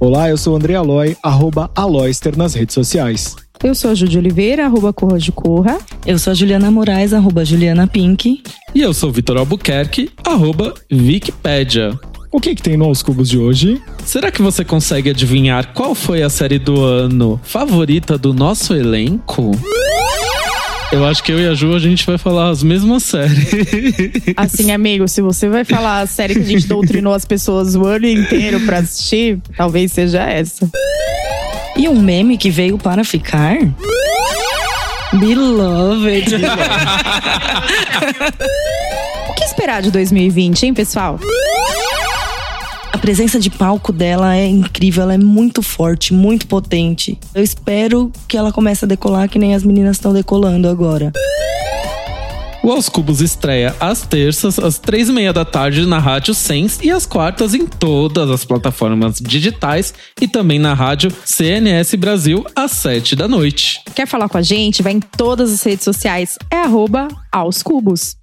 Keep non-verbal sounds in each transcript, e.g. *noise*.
Olá, eu sou o André Aloy, arroba Aloyster nas redes sociais. Eu sou a Júlia Oliveira, arroba Corra de Corra. Eu sou a Juliana Moraes, arroba Juliana Pink. E eu sou o Vitor Albuquerque, arroba Wikipedia. O que, que tem no Aos Cubos de hoje? Será que você consegue adivinhar qual foi a série do ano favorita do nosso elenco? Eu acho que eu e a Ju, a gente vai falar as mesmas séries. Assim, amigo, se você vai falar a série que a gente doutrinou as pessoas o ano inteiro pra assistir, talvez seja essa. E um meme que veio para ficar? Beloved. *laughs* o que esperar de 2020, hein, pessoal? A presença de palco dela é incrível, ela é muito forte, muito potente. Eu espero que ela comece a decolar que nem as meninas estão decolando agora. O Aos Cubos estreia às terças, às três e meia da tarde na Rádio Sens e às quartas em todas as plataformas digitais e também na rádio CNS Brasil às sete da noite. Quer falar com a gente? Vai em todas as redes sociais. É arroba aos cubos.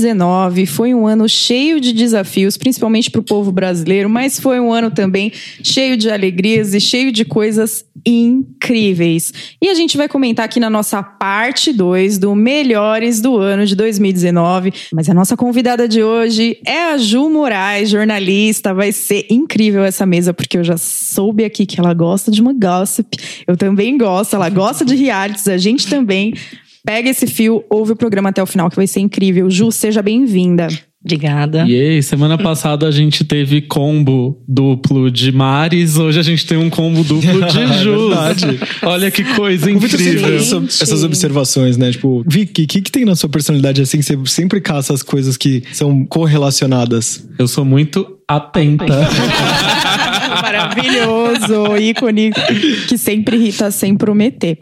2019 foi um ano cheio de desafios, principalmente para o povo brasileiro, mas foi um ano também cheio de alegrias e cheio de coisas incríveis. E a gente vai comentar aqui na nossa parte 2 do Melhores do ano de 2019. Mas a nossa convidada de hoje é a Ju Moraes, jornalista. Vai ser incrível essa mesa, porque eu já soube aqui que ela gosta de uma gossip. Eu também gosto, ela gosta de realities, a gente também. Pega esse fio, ouve o programa até o final, que vai ser incrível. Ju, seja bem-vinda. Obrigada. E aí, semana passada a gente teve combo duplo de Mares, hoje a gente tem um combo duplo *laughs* de é Ju. Olha que coisa incrível. essas observações, né? Tipo, Vicky, o que, que tem na sua personalidade assim que você sempre caça as coisas que são correlacionadas? Eu sou muito atenta. *laughs* Maravilhoso, ícone que sempre irrita sem prometer.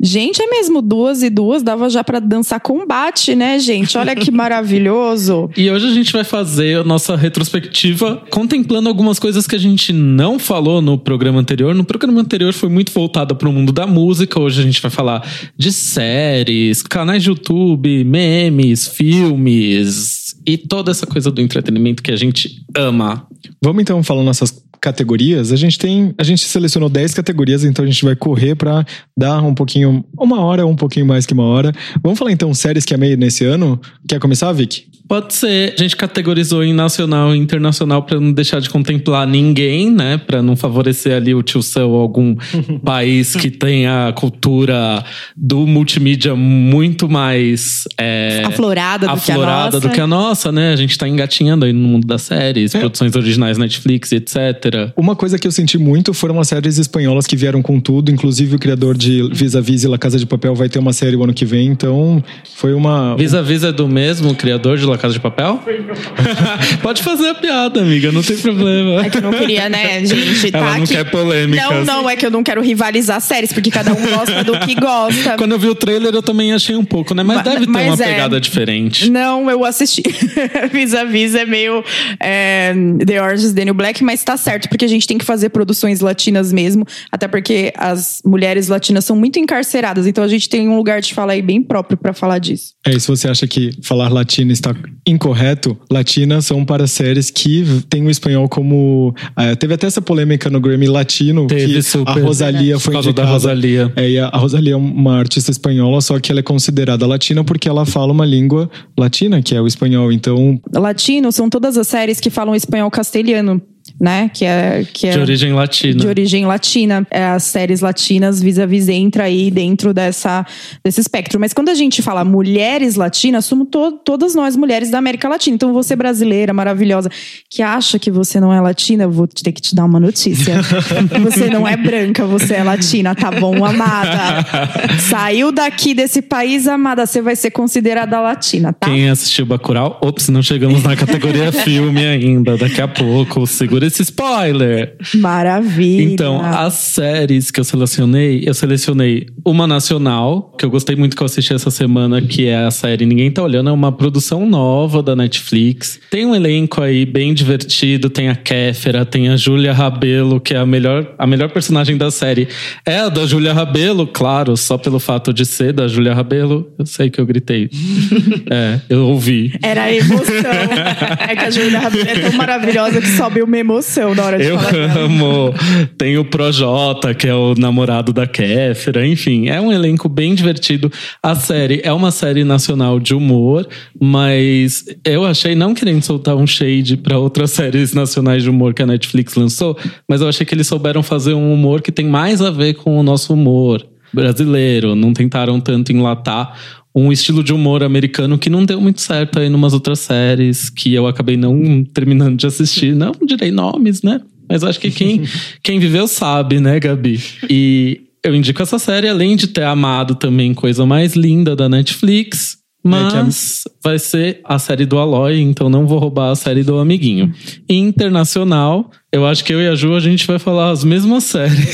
Gente, é mesmo duas e duas, dava já para dançar combate, né, gente? Olha que maravilhoso. E hoje a gente vai fazer a nossa retrospectiva contemplando algumas coisas que a gente não falou no programa anterior. No programa anterior foi muito voltado para o mundo da música. Hoje a gente vai falar de séries, canais de YouTube, memes, filmes e toda essa coisa do entretenimento que a gente ama. Vamos então falar nossas categorias, a gente tem, a gente selecionou 10 categorias, então a gente vai correr para dar um pouquinho, uma hora um pouquinho mais que uma hora. Vamos falar então séries que amei nesse ano? Quer começar, Vic? Pode ser. A gente categorizou em nacional e internacional para não deixar de contemplar ninguém, né? Para não favorecer ali o tio Sam ou algum *laughs* país que tenha a cultura do multimídia muito mais é, aflorada, do, aflorada que do que a nossa, né? A gente tá engatinhando aí no mundo das séries, é. produções originais Netflix, etc. Uma coisa que eu senti muito foram as séries espanholas que vieram com tudo, inclusive o criador de Vis a Vis e La Casa de Papel vai ter uma série o ano que vem, então foi uma. Vis a Vis é do mesmo criador de La Casa de Papel? *laughs* Pode fazer a piada, amiga, não tem problema. É que eu não queria, né, gente? Tá Ela não aqui. quer polêmica. Não, não, é que eu não quero rivalizar séries, porque cada um gosta do que gosta. *laughs* Quando eu vi o trailer, eu também achei um pouco, né? Mas, mas deve ter mas uma é... pegada diferente. Não, eu assisti. *laughs* Vis a Vis é meio é, The Orange is the New Black, mas tá certo, porque a gente tem que fazer produções latinas mesmo, até porque as mulheres latinas são muito encarceradas, então a gente tem um lugar de fala aí bem próprio para falar disso. É, e se você acha que falar latina está incorreto, latina são para séries que têm o espanhol como. É, teve até essa polêmica no Grammy Latino, teve, que super. a Rosalia foi indicada. Da Rosalia. É, e a, a Rosalia é uma artista espanhola, só que ela é considerada latina porque ela fala uma língua latina, que é o espanhol. Então. Latino são todas as séries que falam espanhol castelhano. Né? Que é, que é De origem latina. de origem latina. É, As séries latinas vis-a-vis entra aí dentro dessa, desse espectro. Mas quando a gente fala mulheres latinas, somos to- todas nós mulheres da América Latina. Então você brasileira, maravilhosa, que acha que você não é latina, eu vou ter que te dar uma notícia. *laughs* você não é branca, você é latina, tá bom, amada? *laughs* Saiu daqui desse país, amada, você vai ser considerada latina, tá? Quem assistiu Bacurau? Ops, não chegamos na categoria *laughs* filme ainda. Daqui a pouco, segura esse spoiler. Maravilha. Então, as séries que eu selecionei, eu selecionei uma nacional, que eu gostei muito que eu assisti essa semana, que é a série Ninguém Tá Olhando, é uma produção nova da Netflix. Tem um elenco aí bem divertido, tem a Kéfera, tem a Júlia Rabelo, que é a melhor, a melhor personagem da série. É a da Júlia Rabelo, claro, só pelo fato de ser da Júlia Rabelo. Eu sei que eu gritei. *laughs* é, eu ouvi. Era a emoção. é que a Júlia Rabelo é tão maravilhosa que sobe uma emoção na hora de Eu dela. amo. Tem o Projota, que é o namorado da Kéfera. Enfim, é um elenco bem divertido. A série é uma série nacional de humor, mas eu achei, não querendo soltar um shade para outras *laughs* séries nacionais de humor que a Netflix lançou, mas eu achei que eles souberam fazer um humor que tem mais a ver com o nosso humor brasileiro. Não tentaram tanto enlatar um estilo de humor americano que não deu muito certo aí numas outras séries que eu acabei não terminando de assistir. Não direi nomes, né? Mas acho que quem, *laughs* quem viveu sabe, né, Gabi? E eu indico essa série, além de ter amado também coisa mais linda da Netflix. Mas vai ser a série do Aloy, então não vou roubar a série do amiguinho. Internacional, eu acho que eu e a Ju a gente vai falar as mesmas *laughs* séries.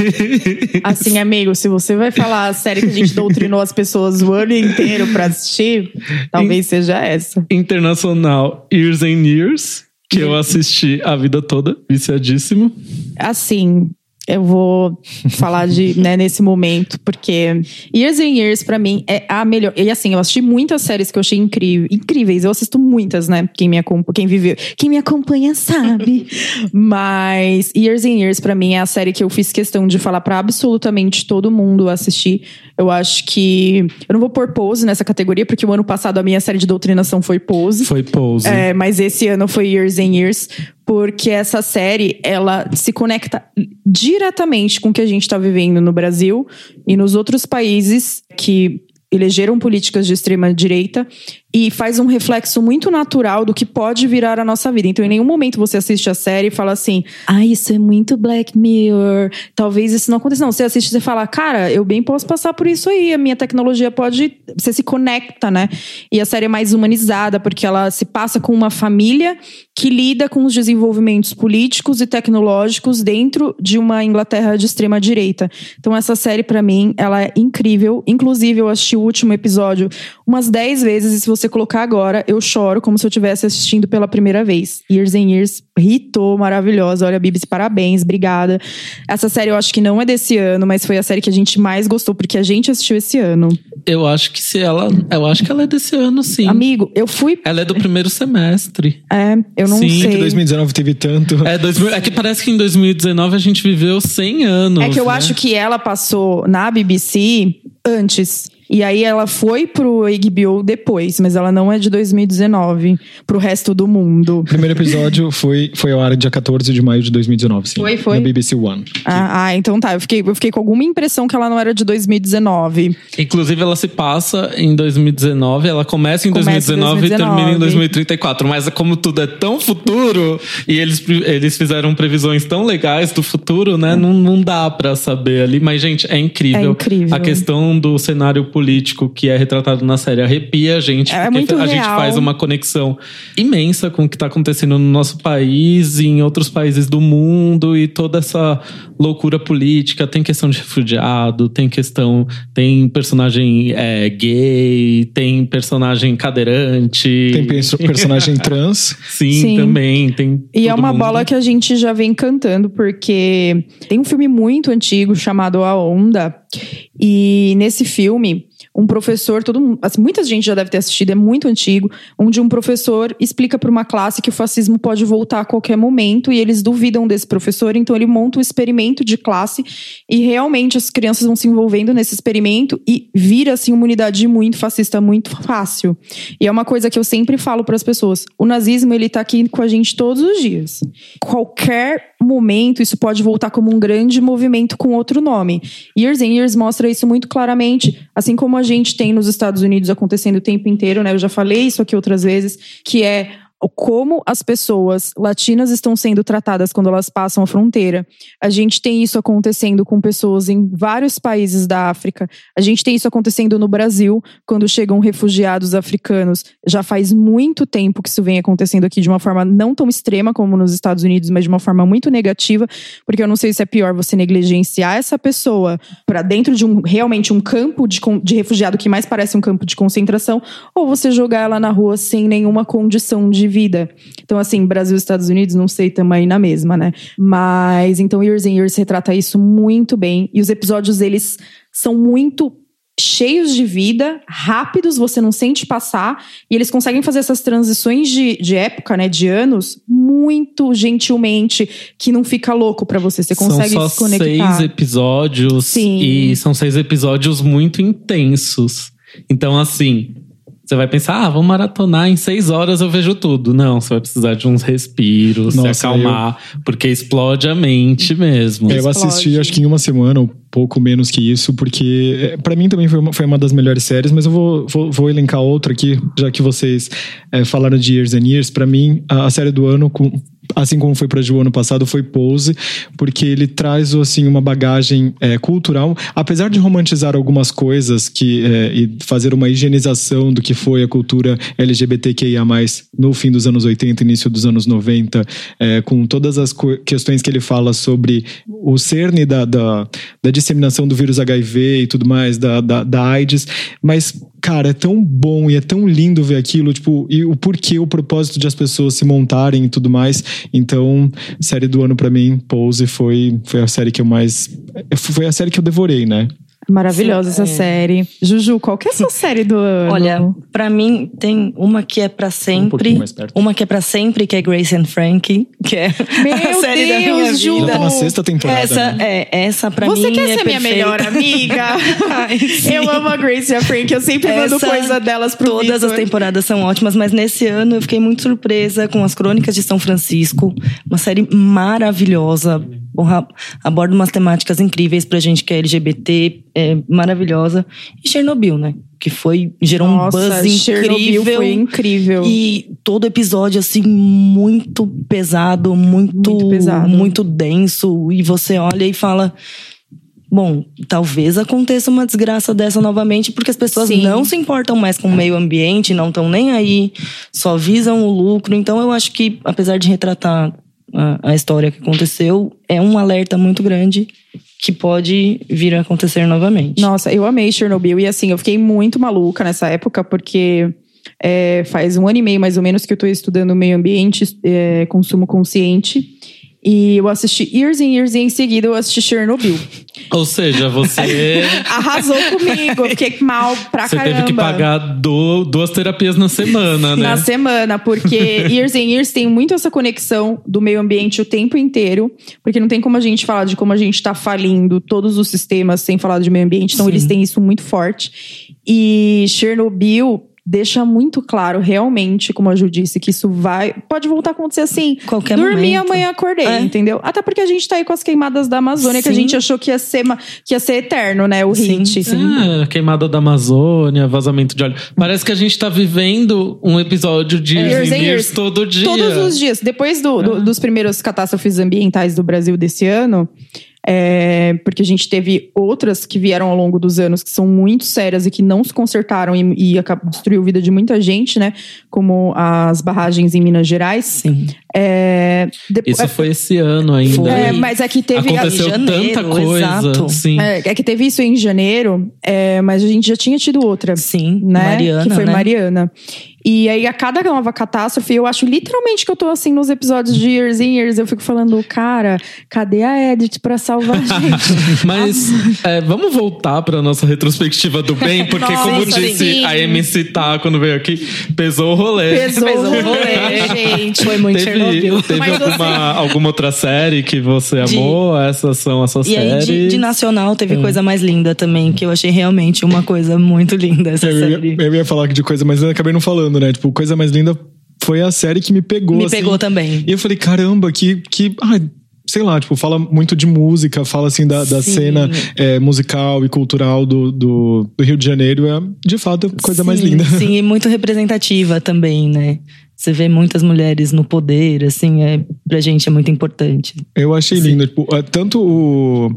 Assim, amigo, se você vai falar a série que a gente doutrinou as pessoas o ano inteiro pra assistir, talvez seja essa. Internacional Years and Years, que eu assisti a vida toda, viciadíssimo. Assim, eu vou falar de, *laughs* né, nesse momento, porque Years and Years, pra mim, é a melhor. E assim, eu assisti muitas séries que eu achei incrível, incríveis. Eu assisto muitas, né? Quem me acompanha, quem viveu, quem me acompanha sabe. *laughs* Mas Years and Years, pra mim, é a série que eu fiz questão de falar pra absolutamente todo mundo assistir. Eu acho que. Eu não vou pôr pose nessa categoria, porque o ano passado a minha série de doutrinação foi pose. Foi Pose. É, mas esse ano foi Years and Years, porque essa série, ela se conecta diretamente com o que a gente está vivendo no Brasil e nos outros países que elegeram políticas de extrema direita e faz um reflexo muito natural do que pode virar a nossa vida. Então, em nenhum momento você assiste a série e fala assim: ah, isso é muito Black Mirror, talvez isso não aconteça. Não, você assiste e fala: cara, eu bem posso passar por isso aí, a minha tecnologia pode. Você se conecta, né? E a série é mais humanizada, porque ela se passa com uma família que lida com os desenvolvimentos políticos e tecnológicos dentro de uma Inglaterra de extrema direita. Então essa série para mim, ela é incrível. Inclusive eu assisti o último episódio umas 10 vezes e se você colocar agora, eu choro como se eu estivesse assistindo pela primeira vez. Years and Years, ritou, maravilhosa. Olha, Bibis, parabéns, obrigada. Essa série eu acho que não é desse ano, mas foi a série que a gente mais gostou porque a gente assistiu esse ano. Eu acho que se ela. Eu acho que ela é desse ano, sim. Amigo, eu fui, Ela é do primeiro semestre. é, eu não Sim, que sei. Que 2019 teve tanto. É, 2000 é que parece que em 2019 a gente viveu 100 anos. É que eu né? acho que ela passou na BBC antes. E aí ela foi pro HBO depois, mas ela não é de 2019 pro resto do mundo. O primeiro episódio foi, foi ao ar dia 14 de maio de 2019, sim. Foi, foi? Na BBC One. Ah, ah, então tá. Eu fiquei, eu fiquei com alguma impressão que ela não era de 2019. Inclusive, ela se passa em 2019, ela começa em Começa em 2019, e 2019. termina em 2034. Mas como tudo é tão futuro, e eles, eles fizeram previsões tão legais do futuro, né? Não, não dá pra saber ali. Mas, gente, é incrível. É incrível. A questão do cenário político que é retratado na série arrepia a gente. É porque muito a gente real. faz uma conexão imensa com o que tá acontecendo no nosso país e em outros países do mundo e toda essa loucura política. Tem questão de refugiado, tem questão. Tem personagem é, gay, tem personagem cadeirante. Tem perso- *laughs* personagem trans. Sim, Sim. também. Tem E é uma mundo. bola que a gente já vem cantando, porque tem um filme muito antigo chamado A Onda. E nesse filme, um professor, todo mundo, assim, muita gente já deve ter assistido, é muito antigo, onde um professor explica para uma classe que o fascismo pode voltar a qualquer momento e eles duvidam desse professor, então ele monta um experimento de classe e realmente as crianças vão se envolvendo nesse experimento e vira assim uma unidade muito fascista muito fácil. E é uma coisa que eu sempre falo para as pessoas, o nazismo ele tá aqui com a gente todos os dias. Qualquer momento isso pode voltar como um grande movimento com outro nome. Years and Years mostra isso muito claramente, assim como a gente tem nos Estados Unidos acontecendo o tempo inteiro, né? Eu já falei isso aqui outras vezes, que é como as pessoas latinas estão sendo tratadas quando elas passam a fronteira. A gente tem isso acontecendo com pessoas em vários países da África. A gente tem isso acontecendo no Brasil, quando chegam refugiados africanos. Já faz muito tempo que isso vem acontecendo aqui de uma forma não tão extrema como nos Estados Unidos, mas de uma forma muito negativa, porque eu não sei se é pior você negligenciar essa pessoa para dentro de um realmente um campo de, de refugiado que mais parece um campo de concentração, ou você jogar ela na rua sem nenhuma condição de vida. Então, assim, Brasil e Estados Unidos, não sei, também na mesma, né? Mas, então, Years and Years retrata isso muito bem. E os episódios, eles são muito cheios de vida, rápidos, você não sente passar, e eles conseguem fazer essas transições de, de época, né, de anos, muito gentilmente, que não fica louco para você, você consegue são só se conectar. seis episódios Sim. e são seis episódios muito intensos. Então, assim, você vai pensar, ah, vou maratonar em seis horas eu vejo tudo. Não, você vai precisar de uns respiros, Nossa, se acalmar, porque explode a mente mesmo. Eu assisti, Explode. acho que em uma semana, um pouco menos que isso, porque é, pra mim também foi uma, foi uma das melhores séries, mas eu vou, vou, vou elencar outra aqui, já que vocês é, falaram de Years and Years. Pra mim, a, a série do ano, com- assim como foi pra Ju ano passado, foi Pose, porque ele traz assim uma bagagem é, cultural, apesar de romantizar algumas coisas que é, e fazer uma higienização do que foi a cultura LGBTQIA+, no fim dos anos 80, início dos anos 90, é, com todas as questões que ele fala sobre o cerne da, da, da disseminação do vírus HIV e tudo mais, da, da, da AIDS, mas cara, é tão bom e é tão lindo ver aquilo, tipo, e o porquê, o propósito de as pessoas se montarem e tudo mais. Então, série do ano pra mim, Pose foi foi a série que eu mais foi a série que eu devorei, né? Maravilhosa essa É. série. Juju, qual que é a sua *laughs* série do ano? Olha, pra mim tem uma que é pra sempre, perto. uma que é pra sempre, que é Grace and Frankie, que é *laughs* Meu a série da minha Deus, Ju! vida. Tá na sexta temporada. Essa né? é essa pra Você mim quer é ser minha perfeita. melhor amiga? *laughs* Ai, sim. eu amo a Grace e a Frank, eu sempre mando Essa- coisa delas pro Todas Vitor. as temporadas são ótimas, mas nesse ano eu fiquei muito surpresa com as Crônicas de São Francisco, uma série maravilhosa, aborda umas temáticas incríveis pra gente que é LGBT, é maravilhosa. E Chernobyl, né? Que foi gerou Nossa, um buzz Chernobyl incrível. foi incrível. E todo episódio, assim, muito pesado, muito, Muito pesado. muito denso. E você olha e fala. Bom, talvez aconteça uma desgraça dessa novamente, porque as pessoas Sim. não se importam mais com o meio ambiente, não estão nem aí, só visam o lucro. Então, eu acho que, apesar de retratar a, a história que aconteceu, é um alerta muito grande que pode vir a acontecer novamente. Nossa, eu amei Chernobyl. E assim, eu fiquei muito maluca nessa época, porque é, faz um ano e meio mais ou menos que eu tô estudando meio ambiente, é, consumo consciente. E eu assisti Years and Years e em seguida eu assisti Chernobyl. *laughs* Ou seja, você, *laughs* Arrasou comigo, fiquei mal pra você caramba. teve que pagar do- duas terapias na semana, né? Na semana, porque *laughs* Years and Years tem muito essa conexão do meio ambiente o tempo inteiro, porque não tem como a gente falar de como a gente tá falindo todos os sistemas sem falar de meio ambiente, então Sim. eles têm isso muito forte. E Chernobyl deixa muito claro, realmente, como a Ju disse, que isso vai. Pode voltar a acontecer assim. Qualquer Dormi momento. amanhã acordei, É. entendeu? Até porque a gente tá aí com as queimadas da Amazônia, que a Sim. gente achou que ia ser, que ia ser eterno, né? O Sim, hit. sim. É, queimada da Amazônia, vazamento de óleo. Parece que a gente tá vivendo um episódio de Years Years and Years. todo dia. Todos os dias. Depois do, do- dos primeiros catástrofes ambientais do Brasil desse ano, é, porque a gente teve outras que vieram ao longo dos anos que são muito sérias e que não se consertaram e, e destruiu a vida de muita gente, né? Como as barragens em Minas Gerais. Sim. É, depo- Isso foi esse ano ainda. Foi. é, mas é que teve. Aconteceu em janeiro, tanta coisa. exato. Sim. É, é que teve isso em janeiro, é, mas a gente já tinha tido outra. Sim, né? Mariana, Que foi né? Mariana. E aí, a cada nova catástrofe, eu acho literalmente que eu tô assim nos episódios de Years and Years. Eu fico falando, cara, cadê a Edith pra salvar a gente? *laughs* Mas é, vamos voltar para nossa retrospectiva do bem, porque Nossa, como sim. disse a MC Tá quando veio aqui, pesou o rolê. Pesou Pesou o o rolê, *laughs* gente. Foi muito Teve, Teve Mas alguma, alguma outra série que você De- amou? Essas são as suas E aí, séries? de, de nacional, teve É. coisa mais linda também, que eu achei realmente uma coisa muito linda essa Eu série. ia, eu ia falar de coisa mais linda, acabei não falando, né? Tipo, coisa mais linda foi a série que me pegou. Me assim. pegou também. E eu falei, caramba, que. que ai, sei lá, tipo, fala muito de música, fala assim da, da cena é, musical e cultural do, do, do Rio de Janeiro. É, de fato, a coisa mais Sim, linda. Sim, e *laughs* muito representativa também, né? Você vê muitas mulheres no poder, assim, é, pra gente é muito importante. Eu achei lindo. Tipo, é, tanto o,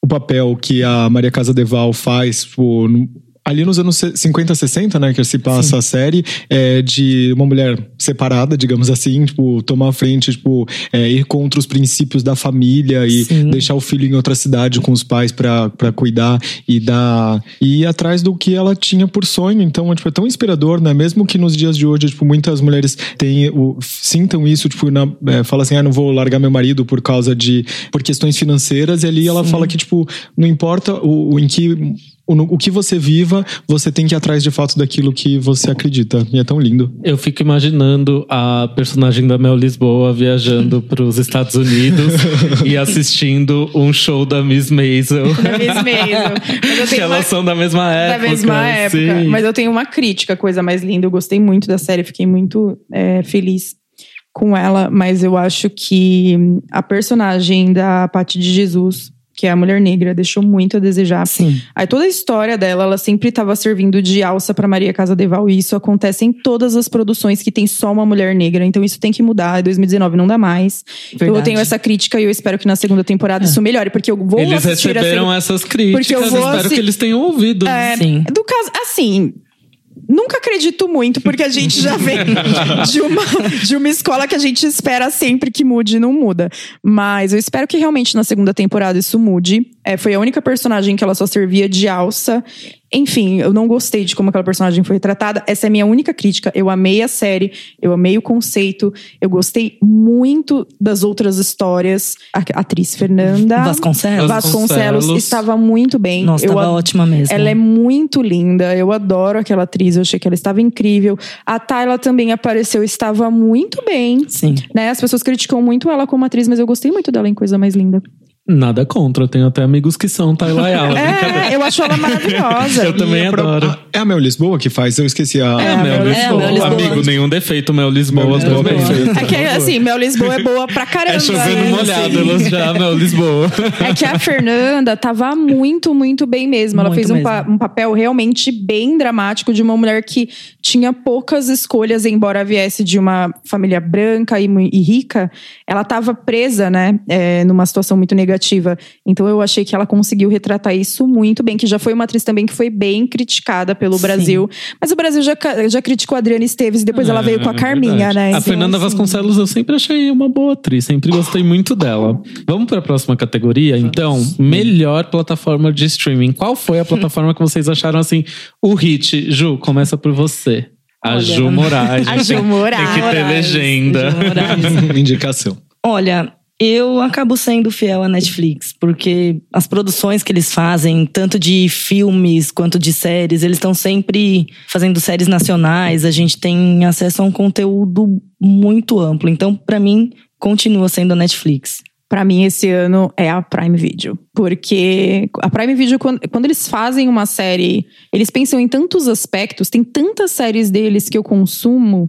o papel que a Maria Casa Deval faz, tipo, no- ali nos anos 50, 60, né, que se passa a série, é de uma mulher separada, digamos assim, tipo, tomar a frente, tipo, é, ir contra os princípios da família e Sim. deixar o filho em outra cidade com os pais pra cuidar e dar e ir atrás do que ela tinha por sonho. Então, tipo, é tão inspirador, né? Mesmo que nos dias de hoje, tipo, muitas mulheres têm o, sintam isso, tipo, na, é, fala assim, ah, não vou largar meu marido por causa de por questões financeiras. E ali ela fala que tipo, não importa o, o em que o, que você viva, você tem que ir atrás de fato daquilo que você acredita. E é tão lindo. Eu fico imaginando a personagem da Mel Lisboa viajando *laughs* para os Estados Unidos e assistindo um show da Miss Maisel. Da Miss Maisel. *laughs* Que tenho uma- elas são da mesma da época. mesma época. sim. Mas eu tenho uma crítica, coisa mais linda. Eu gostei muito da série, fiquei muito é, feliz com ela. Mas eu acho que a personagem da Paty de Jesus, que é a mulher negra, deixou muito a desejar. Sim. Aí toda a história dela, ela sempre estava servindo de alça para Maria Casa Deval. E isso acontece em todas as produções que tem só uma mulher negra. Então isso tem que mudar. Em 2019 não dá mais. Então eu Verdade. tenho essa crítica e eu espero que na segunda temporada isso melhore. Porque eu vou Eles assistir a receberam segunda... essas críticas. Porque eu vou espero assi- que eles tenham ouvido. É, Sim. do caso, assim. Nunca acredito muito, porque a gente já vem *laughs* de uma, de uma escola que a gente espera sempre que mude e não muda. Mas eu espero que realmente na segunda temporada isso mude. É, foi a única personagem que ela só servia de alça. Enfim, eu não gostei de como aquela personagem foi retratada. Essa é a minha única crítica. Eu amei a série, eu amei o conceito, eu gostei muito das outras histórias. A atriz Fernanda Vasconcelos. Vasconcelos estava muito bem. Nossa, eu tava ad- ótima mesmo. ela é muito linda, eu adoro aquela atriz, eu achei que ela estava incrível. A Tayla também apareceu, estava muito bem. Sim. Né? As pessoas criticam muito ela como atriz, mas eu gostei muito dela em Coisa Mais Linda. Nada contra, eu tenho até amigos que são Tayla Ayala. É, eu acho ela maravilhosa. *laughs* Eu também E a pro- adoro. É a Mel Lisboa que faz? Eu esqueci a. É, a Mel Mel Lisboa. É, Mel Lisboa. Amigo, nenhum defeito, Mel Lisboa Mel Lisboa, também. perfeito. É que, assim, Mel Lisboa é boa pra caramba. É chovendo né? molhado, elas já, Mel Lisboa. É que a Fernanda tava muito, muito bem mesmo. Ela Muito fez um, mesmo. pa- um papel realmente bem dramático de uma mulher que tinha poucas escolhas, embora viesse de uma família branca e, e rica. Ela tava presa, né, é, numa situação muito negativa. Então eu achei que ela conseguiu retratar isso muito bem, que já foi uma atriz também que foi bem criticada pelo Sim. Brasil. Mas o Brasil já, já criticou a Adriana Esteves e depois ela veio com a É Carminha, verdade. né? A Então, Fernanda assim, Vasconcelos eu sempre achei uma boa atriz, sempre gostei muito dela. Vamos para a próxima categoria, então. Melhor plataforma de streaming. Qual foi a *laughs* plataforma que vocês acharam assim o hit? Ju, começa por você. A Olha, Ju Moraes. *laughs* A Ju Moraes. Tem que ter legenda. *laughs* Indicação. Olha, eu acabo sendo fiel à Netflix, porque as produções que eles fazem, tanto de filmes quanto de séries, eles estão sempre fazendo séries nacionais, a gente tem acesso a um conteúdo muito amplo. Então, pra mim, continua sendo a Netflix. Pra mim, esse ano é a Prime Video. Porque a Prime Video, quando, quando eles fazem uma série, eles pensam em tantos aspectos, tem tantas séries deles que eu consumo.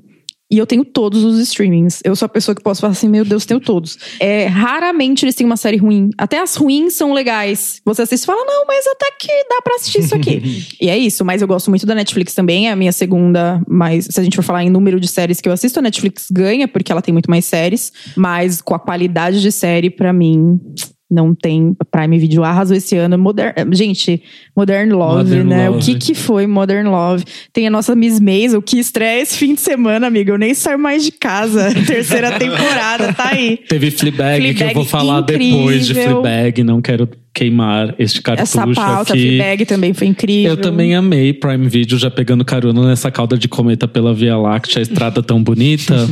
E eu tenho todos os streamings. Eu sou a pessoa que posso falar assim, meu Deus, tenho todos. É, raramente eles têm uma série ruim. Até as ruins são legais. Você assiste e fala, não, mas até que dá pra assistir isso aqui. *laughs* e é isso, mas eu gosto muito da Netflix também. É a minha segunda, mas se a gente for falar em número de séries que eu assisto, a Netflix ganha, porque ela tem muito mais séries. Mas com a qualidade de série, pra mim, não tem Prime Video arrasou esse ano. Modern, gente, Modern Love, Modern né? Love. O que que foi Modern Love? Tem a nossa Miss Maisel, que estreia esse fim de semana, amiga. Eu nem saio mais de casa. *laughs* Terceira temporada, tá aí. Teve Fleabag, que eu Fleabag vou falar incrível. depois de Fleabag. Não quero queimar este cartucho Essa pauta, aqui. Fleabag também foi incrível. Eu também amei Prime Video, já pegando carona nessa cauda de cometa pela Via Láctea, a estrada tão bonita. *laughs*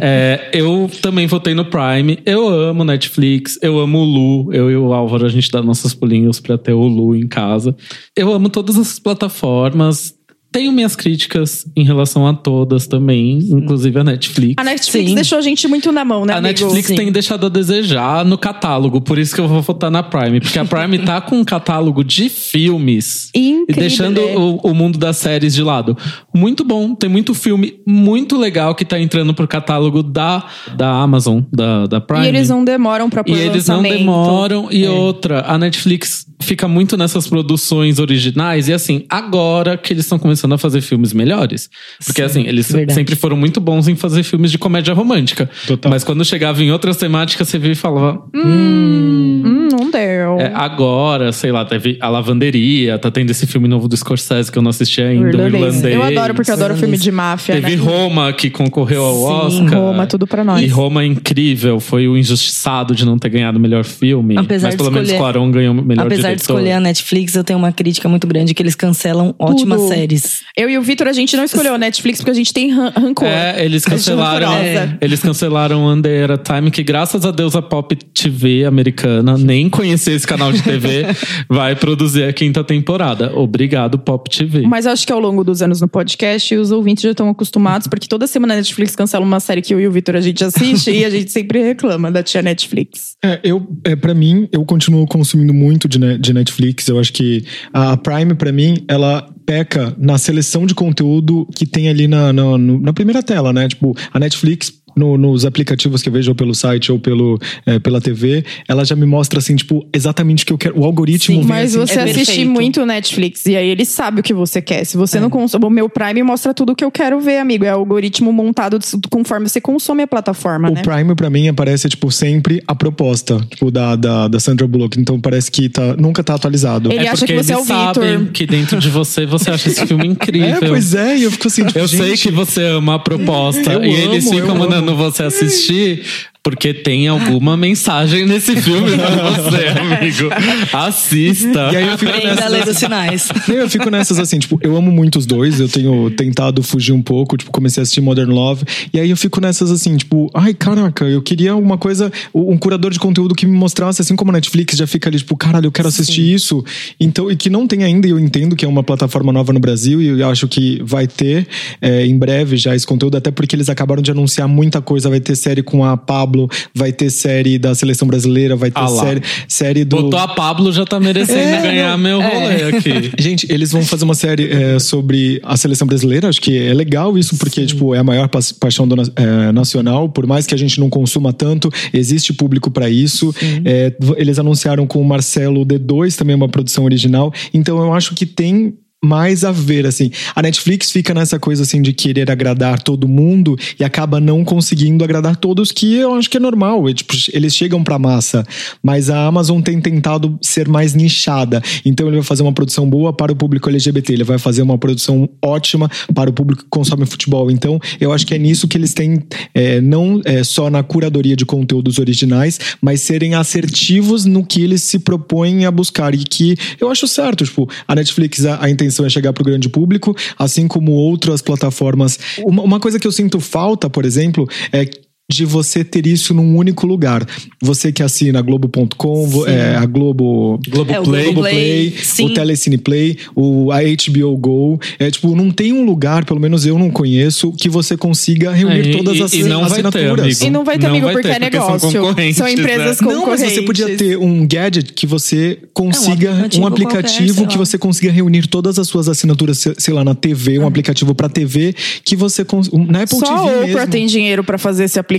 É, eu também votei no Prime. Eu amo Netflix, eu amo o Lu. Eu e o Álvaro, a gente dá nossos pulinhos pra ter o Lu em casa. Eu amo todas essas plataformas. Tenho minhas críticas em relação a todas também, inclusive a Netflix. A Netflix Sim. deixou a gente muito na mão, né, A amigo? Netflix Sim. tem deixado a desejar no catálogo, por isso que eu vou votar na Prime. Porque a Prime tá com um catálogo de filmes. Incrível. E deixando o, o mundo das séries de lado. Muito bom, tem muito filme muito legal que tá entrando pro catálogo da, da Amazon, da, da Prime. E eles não demoram pra pôr E eles não demoram. E outra, a Netflix fica muito nessas produções originais. E assim, agora que eles estão começando a fazer filmes melhores. Porque assim, eles verdade. sempre foram muito bons em fazer filmes de comédia romântica. Total. Mas quando chegava em outras temáticas, você via e falava. Hum, não deu. É, agora, sei lá, teve a lavanderia, tá tendo esse filme novo do Scorsese que eu não assisti ainda, o Irlandês. irlandês. Eu adoro, porque eu adoro filme de máfia. Teve né? Roma que concorreu ao Sim, Oscar. Roma, tudo pra nós. E Roma é incrível, foi o injustiçado de não ter ganhado o melhor filme. Apesar mas pelo menos Cuarón ganhou o melhor Apesar de diretor. escolher a Netflix, eu tenho uma crítica muito grande que eles cancelam ótimas séries. Eu e o Vitor, a gente não escolheu a Netflix porque a gente tem ran- rancor. É, eles é cancelaram. rancorosa. Eles cancelaram Under a Time, que graças a Deus a Pop TV americana, nem conhecer esse canal de TV, *laughs* vai produzir a quinta temporada. Obrigado, Pop TV. Mas eu acho que ao longo dos anos no podcast, os ouvintes já estão acostumados, porque toda semana a Netflix cancela uma série que eu e o Vitor a gente assiste e a gente sempre reclama da tia Netflix. É, eu, é, para mim, eu continuo consumindo muito de, de Netflix. Eu acho que a Prime, pra mim, ela peca na seleção de conteúdo que tem ali na, na, na primeira tela, né? Tipo, a Netflix. No- nos aplicativos que eu vejo, ou pelo site, ou pelo, é, pela TV, ela já me mostra, assim, tipo, exatamente o que eu quero. O algoritmo Sim, vem Mas assim, você é assiste perfeito. muito Netflix e aí ele sabe o que você quer. Se você não consome, o meu Prime mostra tudo o que eu quero ver, amigo. É algoritmo montado conforme você consome a plataforma, O né? Prime, pra mim, aparece, tipo, sempre a proposta, tipo, da, da, da Sandra Bullock. Então parece que tá, nunca tá atualizado. Ele acha porque que você é o eles sabem Vitor. que dentro de você você acha esse filme *laughs* incrível. É, pois é, e eu fico assim, tipo, Eu sei gente, que você ama a proposta. Eu e eles amo, ficam eu mandando você assistir porque tem alguma mensagem nesse filme pra você, amigo. Assista. E aí eu fico Aprenda a nessas, ler assim, os sinais. Não, eu fico nessas assim, tipo, eu amo muito os dois, eu tenho tentado fugir um pouco, tipo, comecei a assistir Modern Love, e aí eu fico nessas assim, tipo, ai, caraca, eu queria alguma coisa, um curador de conteúdo que me mostrasse, assim como a Netflix já fica ali, tipo, caralho, eu quero assistir isso. Então, e que não tem ainda, e eu entendo que é uma plataforma nova no Brasil, e eu acho que vai ter é, em breve já esse conteúdo, até porque eles acabaram de anunciar muita coisa, vai ter série com a Pablo, vai ter série da seleção brasileira, vai ter Ah série, série do. Botou a Pablo já tá merecendo É, ganhar meu rolê aqui. *laughs* Gente, eles vão fazer uma série é, sobre a seleção brasileira. Acho que é legal isso, porque tipo, é a maior pa- paixão do, é, nacional. Por mais que a gente não consuma tanto, existe público para isso. É, eles anunciaram com o Marcelo D2, também uma produção original. Então eu acho que tem mais a ver, assim. A Netflix fica nessa coisa, assim, de querer agradar todo mundo e acaba não conseguindo agradar todos, que eu acho que é normal. É, tipo, eles chegam pra massa. Mas a Amazon tem tentado ser mais nichada. Então ele vai fazer uma produção boa para o público LGBT. Ele vai fazer uma produção ótima para o público que consome futebol. Então eu acho que é nisso que eles têm, é, não é, só na curadoria de conteúdos originais, mas serem assertivos no que eles se propõem a buscar. E que eu acho certo. Tipo, a Netflix, a, a intenção é chegar para o grande público, assim como outras plataformas. Uma, uma coisa que eu sinto falta, por exemplo, é de você ter isso num único lugar. Você que assina a Globo.com, é, a Globo. Globoplay. É, o Globoplay. Globoplay, sim. o Telecine Play, o, a HBO Go. É tipo, não tem um lugar, pelo menos eu não conheço, que você consiga reunir É, todas e- as e não vai ter, assinaturas. amigo. E não vai ter, Não amigo, vai porque ter, é porque são negócio. concorrentes, São empresas né? Não, mas concorrentes. você podia ter um gadget que você consiga, aplicativo um aplicativo qualquer, que você consiga reunir todas as suas assinaturas, se- sei lá, na TV, um aplicativo pra TV, que você cons- um- na Apple Só a TV Oprah mesmo. tem dinheiro pra fazer esse aplicativo,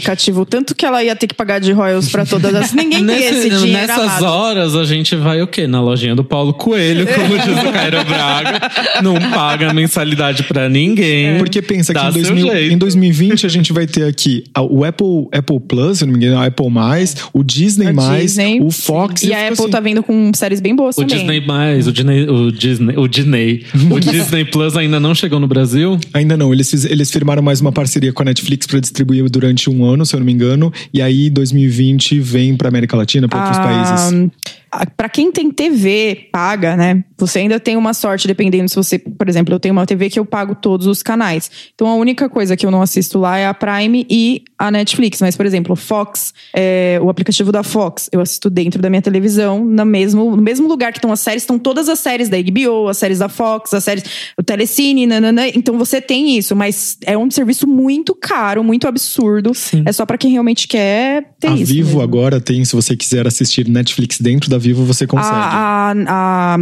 tanto que ela ia ter que pagar de royalties pra todas as. Ninguém tem Nesse- esse dinheiro. nessas amado. horas a gente vai o quê? Na lojinha do Paulo Coelho, como diz o Cairo Braga. Não paga mensalidade pra ninguém. Porque pensa que Dá em, seu 2000 jeito. em 2020 a gente vai ter aqui a- o Apple, Apple Plus, se não me engano, a Apple Mais, o Disney A mais, Disney. o Fox. E a Apple assim, tá vindo com séries bem boas O também. Disney mais, o Disney, o Disney, o Disney, o *laughs* Disney Plus ainda não chegou no Brasil. Ainda não, eles, fiz- eles firmaram mais uma parceria com a Netflix pra distribuir durante um ano, se eu não me engano, e aí 2020 vem pra América Latina, pra outros Ah, países. A- pra quem tem TV paga, né? Você ainda tem uma sorte, dependendo se você, por exemplo, eu tenho uma TV que eu pago todos os canais. Então a única coisa que eu não assisto lá é a Prime e a Netflix. Mas, por exemplo, Fox, é, o aplicativo da Fox, eu assisto dentro da minha televisão, no mesmo, no mesmo lugar que estão as séries, estão todas as séries da HBO, as séries da Fox, as séries, o Telecine, nanana. Então você tem isso, mas é um serviço muito caro, muito absurdo. Sim. É só pra quem realmente quer ter a isso. Vivo mesmo. agora tem, se você quiser assistir Netflix dentro da Vivo, você consegue. A, a, a-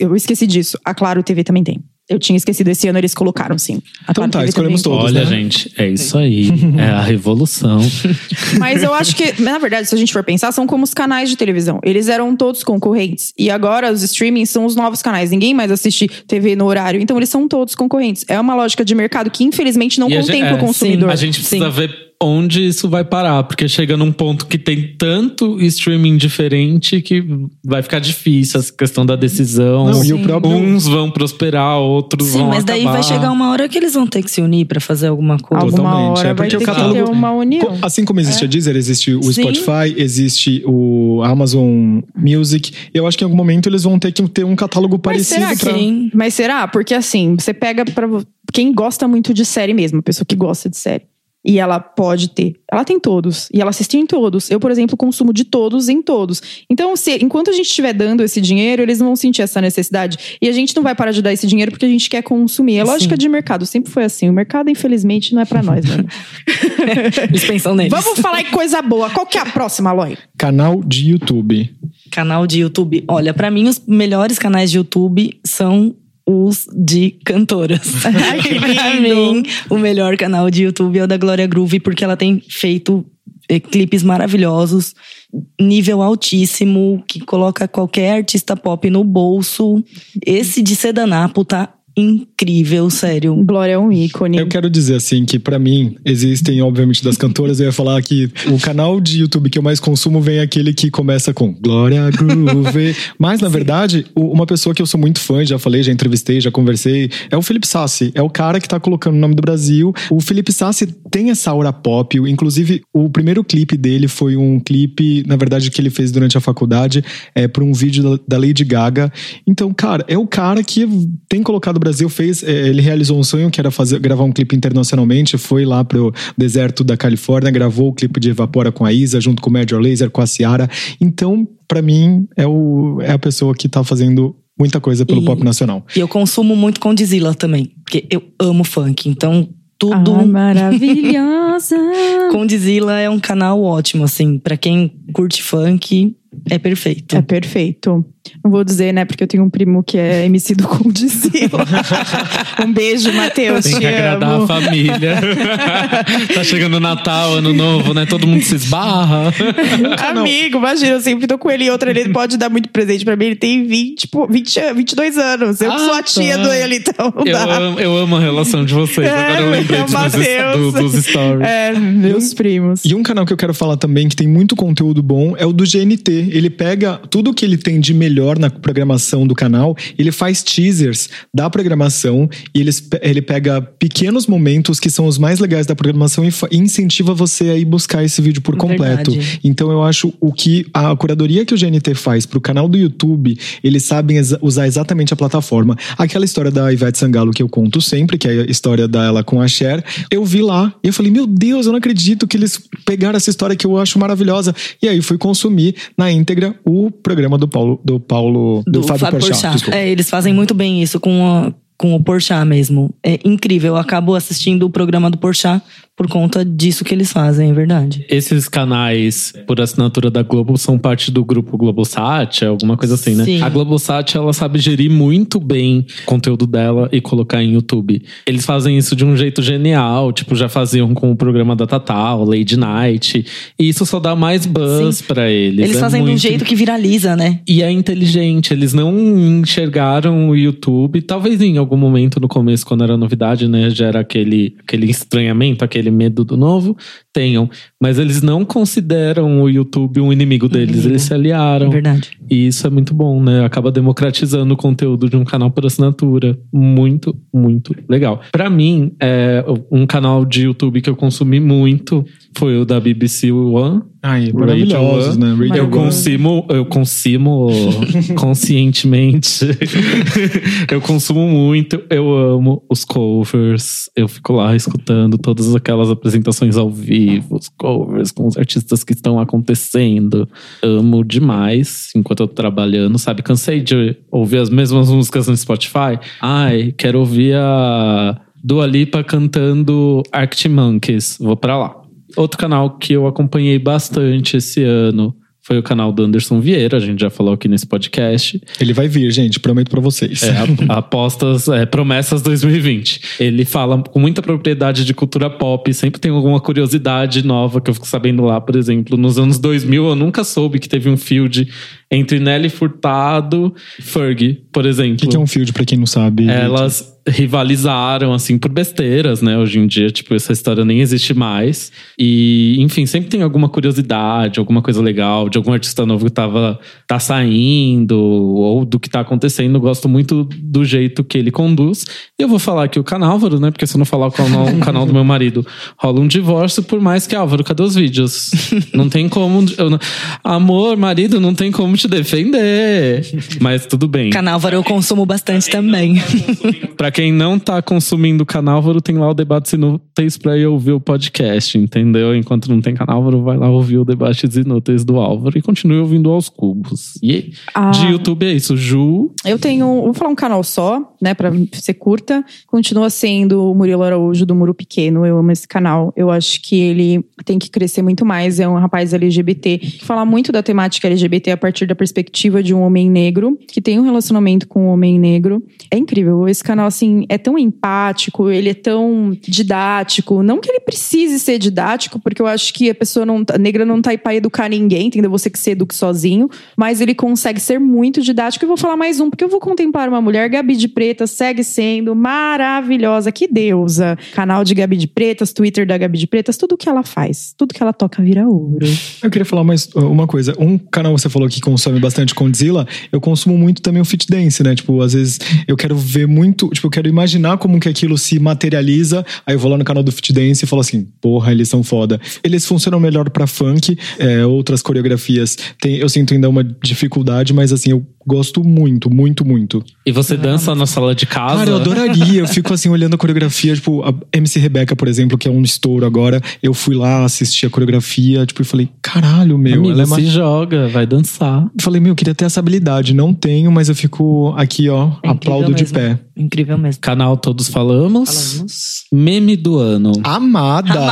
eu esqueci disso. A Claro TV também tem. Eu tinha esquecido esse ano, eles colocaram sim. A Então Claro tá, TV escolhemos também. todos. Olha, né? gente, é isso aí. É a revolução. *laughs* Mas eu acho que, na verdade, se a gente for pensar, são como os canais de televisão. Eles eram todos concorrentes. E agora os streamings são os novos canais. Ninguém mais assiste TV no horário. Então eles são todos concorrentes. É uma lógica de mercado que, infelizmente, não E a gente- contempla é, o consumidor. A gente precisa Sim. ver onde isso vai parar, porque chega num ponto que tem tanto streaming diferente que vai ficar difícil essa questão da decisão. Não, e o Sim. próprio. Uns vão prosperar, outros Sim, vão mas daí vai chegar uma hora que eles vão ter que se unir pra fazer alguma coisa. Alguma Totalmente, hora é vai porque ter o que catálogo- ter uma união. Assim como existe a Deezer, existe o Sim. Spotify, existe o Amazon Music. Eu acho que em algum momento eles vão ter que ter um catálogo Mas parecido será, pra. Sim. que, mas será? Porque assim, você pega pra vo- quem gosta muito de série mesmo, a pessoa que gosta de série. E ela pode ter. Ela tem todos. E ela assiste em todos. Eu, por exemplo, consumo de todos em todos. Então, se, enquanto a gente estiver dando esse dinheiro, eles vão sentir essa necessidade. E a gente não vai parar de dar esse dinheiro porque a gente quer consumir. É lógica Sim. de mercado. Sempre foi assim. O mercado, infelizmente, não é pra nós, né? *laughs* Eles pensam neles. Vamos falar em coisa boa. Qual que é a próxima, Aloy? Canal de YouTube. Canal de YouTube. Olha, pra mim, os melhores canais de YouTube são os de cantoras. *laughs* Ai, que pra mim, o melhor canal de YouTube é o da Glória Groove, porque ela tem feito eh, clipes maravilhosos, nível altíssimo, que coloca qualquer artista pop no bolso. Esse de Sedanapo tá incrível, sério. Glória é um ícone. Eu quero dizer assim que pra mim existem obviamente das cantoras. Eu ia falar que o canal de YouTube que eu mais consumo vem aquele que começa com Glória Groove. Mas na verdade, o- uma pessoa que eu sou muito fã, já falei, já entrevistei, já conversei, é o Felipe Sassi. É o cara que tá colocando o nome do Brasil. O Felipe Sassi tem essa aura pop. Inclusive, o primeiro clipe dele foi um clipe, na verdade, que ele fez durante a faculdade, é para um vídeo da, Lady Gaga. Então, cara, é o cara que tem colocado Brasil, fez, é, ele realizou um sonho que era fazer, gravar um clipe internacionalmente, foi lá pro deserto da Califórnia, gravou o clipe de Evapora com a Isa, junto com o Major Lazer, com a Ciara. Então, pra mim, é, o, é a pessoa que tá fazendo muita coisa pelo E- pop nacional. E eu consumo muito Condzilla também, porque eu amo funk. Então, tudo. Ai, maravilhosa. *laughs* Condzilla é um canal ótimo, assim. Pra quem curte funk, é perfeito. É perfeito. Não vou dizer, né? Porque eu tenho um primo que é MC do Condzilla. *laughs* um beijo, Matheus. Tem te que agradar amo. a família. *laughs* tá chegando Natal, Ano Novo, né? Todo mundo se esbarra. Amigo, imagina, eu sempre tô com ele e outra, ele pode dar muito presente pra mim. Ele tem 20, pô, 20, an- 22 anos. Eu que sou Ah, a tia tá. dele, então Eu dá. amo, eu amo a relação de vocês. É, Agora eu lembrei meu dos, Mateus. do- dos stories. É, meus primos. E um canal que eu quero falar também, que tem muito conteúdo bom, é o do GNT. Ele pega tudo que ele tem de melhor na programação do canal, ele faz teasers da programação e eles, ele pega pequenos momentos que são os mais legais da programação e, e incentiva você a ir buscar esse vídeo por completo. Verdade. Então eu acho o que a curadoria que o GNT faz pro canal do YouTube, eles sabem exa- usar exatamente a plataforma. Aquela história da Ivete Sangalo que eu conto sempre, que é a história dela com a Cher, eu vi lá e eu falei, meu Deus, eu não acredito que eles pegaram essa história que eu acho maravilhosa. E aí fui consumir na íntegra o programa do Paulo, do Paulo, do, Fábio, Porchat. desculpa. É, eles fazem muito bem isso com, a- com o Porchat mesmo. É incrível. Eu acabo assistindo o programa do Porchat por conta disso que eles fazem, é verdade. Esses canais, por assinatura da Globo, são parte do grupo Globosat, alguma coisa assim, né? Sim. A Globosat, ela sabe gerir muito bem o conteúdo dela e colocar em YouTube. Eles fazem isso de um jeito genial, tipo, já faziam com o programa da Tatal, Lady Night. E isso só dá mais buzz pra eles. Eles É fazem de um muito jeito que viraliza, né? E é inteligente, eles não enxergaram o YouTube, talvez em algum momento no começo, quando era novidade, né? Já era aquele, aquele estranhamento, aquele medo do novo, tenham. Mas eles não consideram o YouTube um inimigo deles, eles se aliaram. Verdade. E isso é muito bom, né? Acaba democratizando o conteúdo de um canal por assinatura. Muito, muito legal. Pra mim, é um canal de YouTube que eu consumi muito foi o da BBC One. Ai, maravilhosos, né? Radio Eu consumo, eu consumo *laughs* conscientemente. eu consumo muito, eu amo os covers. Eu fico lá escutando todas aquelas apresentações ao vivo, os covers com os artistas que estão acontecendo. Amo demais enquanto eu tô trabalhando, sabe? Cansei de ouvir as mesmas músicas no Spotify. Ai, quero ouvir a Dua Lipa cantando Arctic Monkeys. Vou pra lá. Outro canal que eu acompanhei bastante esse ano foi o canal do Anderson Vieira, a gente já falou aqui nesse podcast. Ele vai vir, gente, prometo pra vocês. É, *laughs* apostas, é, promessas 2020. Ele fala com muita propriedade de cultura pop, sempre tem alguma curiosidade nova que eu fico sabendo lá, por exemplo, nos anos 2000 eu nunca soube que teve um field entre Nelly Furtado e Fergie, por O exemplo. que, que é um field, pra quem não sabe? Elas rivalizaram, assim, por besteiras, né? Hoje em dia, tipo, essa história nem existe mais. E, enfim, sempre tem alguma curiosidade, alguma coisa legal, de algum artista novo que tava, tá saindo, ou do que tá acontecendo. Eu Gosto muito do jeito que ele conduz. E eu vou falar aqui o canálvaro, né? Porque se eu não falar o canal, o canal do meu marido, rola um divórcio, por mais que, Álvaro, cadê os vídeos? Não tem como. não- Amor, marido, não tem como te defender. Mas tudo bem. Canálvaro eu consumo bastante também. *laughs* Pra quem não tá consumindo Canálvaro, tem lá o Debates Inúteis pra ir ouvir o podcast, entendeu? Enquanto não tem Canálvaro, vai lá ouvir o Debates Inúteis do Álvaro e continue ouvindo aos cubos. E Ah. de YouTube é isso. Ju, Eu tenho, vou falar um canal só, né, pra ser curta. Continua sendo o Murilo Araújo do Muro Pequeno. Eu amo esse canal. Eu acho que ele tem que crescer muito mais. É um rapaz LGBT que fala muito da temática LGBT a partir da perspectiva de um homem negro que tem um relacionamento com um homem negro. É incrível. Esse canal, assim, é tão empático, ele é tão didático. Não que ele precise ser didático, porque eu acho que a pessoa não, a negra não tá aí pra educar ninguém, entendeu? Você que se eduque sozinho. Mas ele consegue ser muito didático. E vou falar mais um, porque eu vou contemplar uma mulher, Gabi de Preta, segue sendo maravilhosa. Que deusa. Canal de Gabi de Pretas, Twitter da Gabi de Pretas, tudo que ela faz, tudo que ela toca vira ouro. Eu queria falar mais uma coisa. Um canal você falou que consome bastante Condzilla, eu consumo muito também o Fit Dance, né? Tipo, às vezes eu quero ver muito, tipo, eu quero imaginar como que aquilo se materializa. Aí eu vou lá no canal do Fit Dance e falo assim, porra, eles são foda. Eles funcionam melhor pra funk, é, outras coreografias tem, eu sinto ainda uma dificuldade, mas assim, eu gosto muito, muito, muito. e você dança na sala de casa? Cara, eu adoraria. Eu fico assim olhando a coreografia, tipo, a MC Rebeca, por exemplo, que é um estouro agora. Eu fui lá assistir a coreografia, tipo, e falei, caralho, meu, Amigo, ela é se joga, vai dançar. Falei, meu, eu queria ter essa habilidade. Não tenho, mas eu fico aqui, ó, É aplaudo de mesmo. pé. Incrível mesmo. Canal Todos Falamos. Falamos. Meme do ano. Amada! *laughs*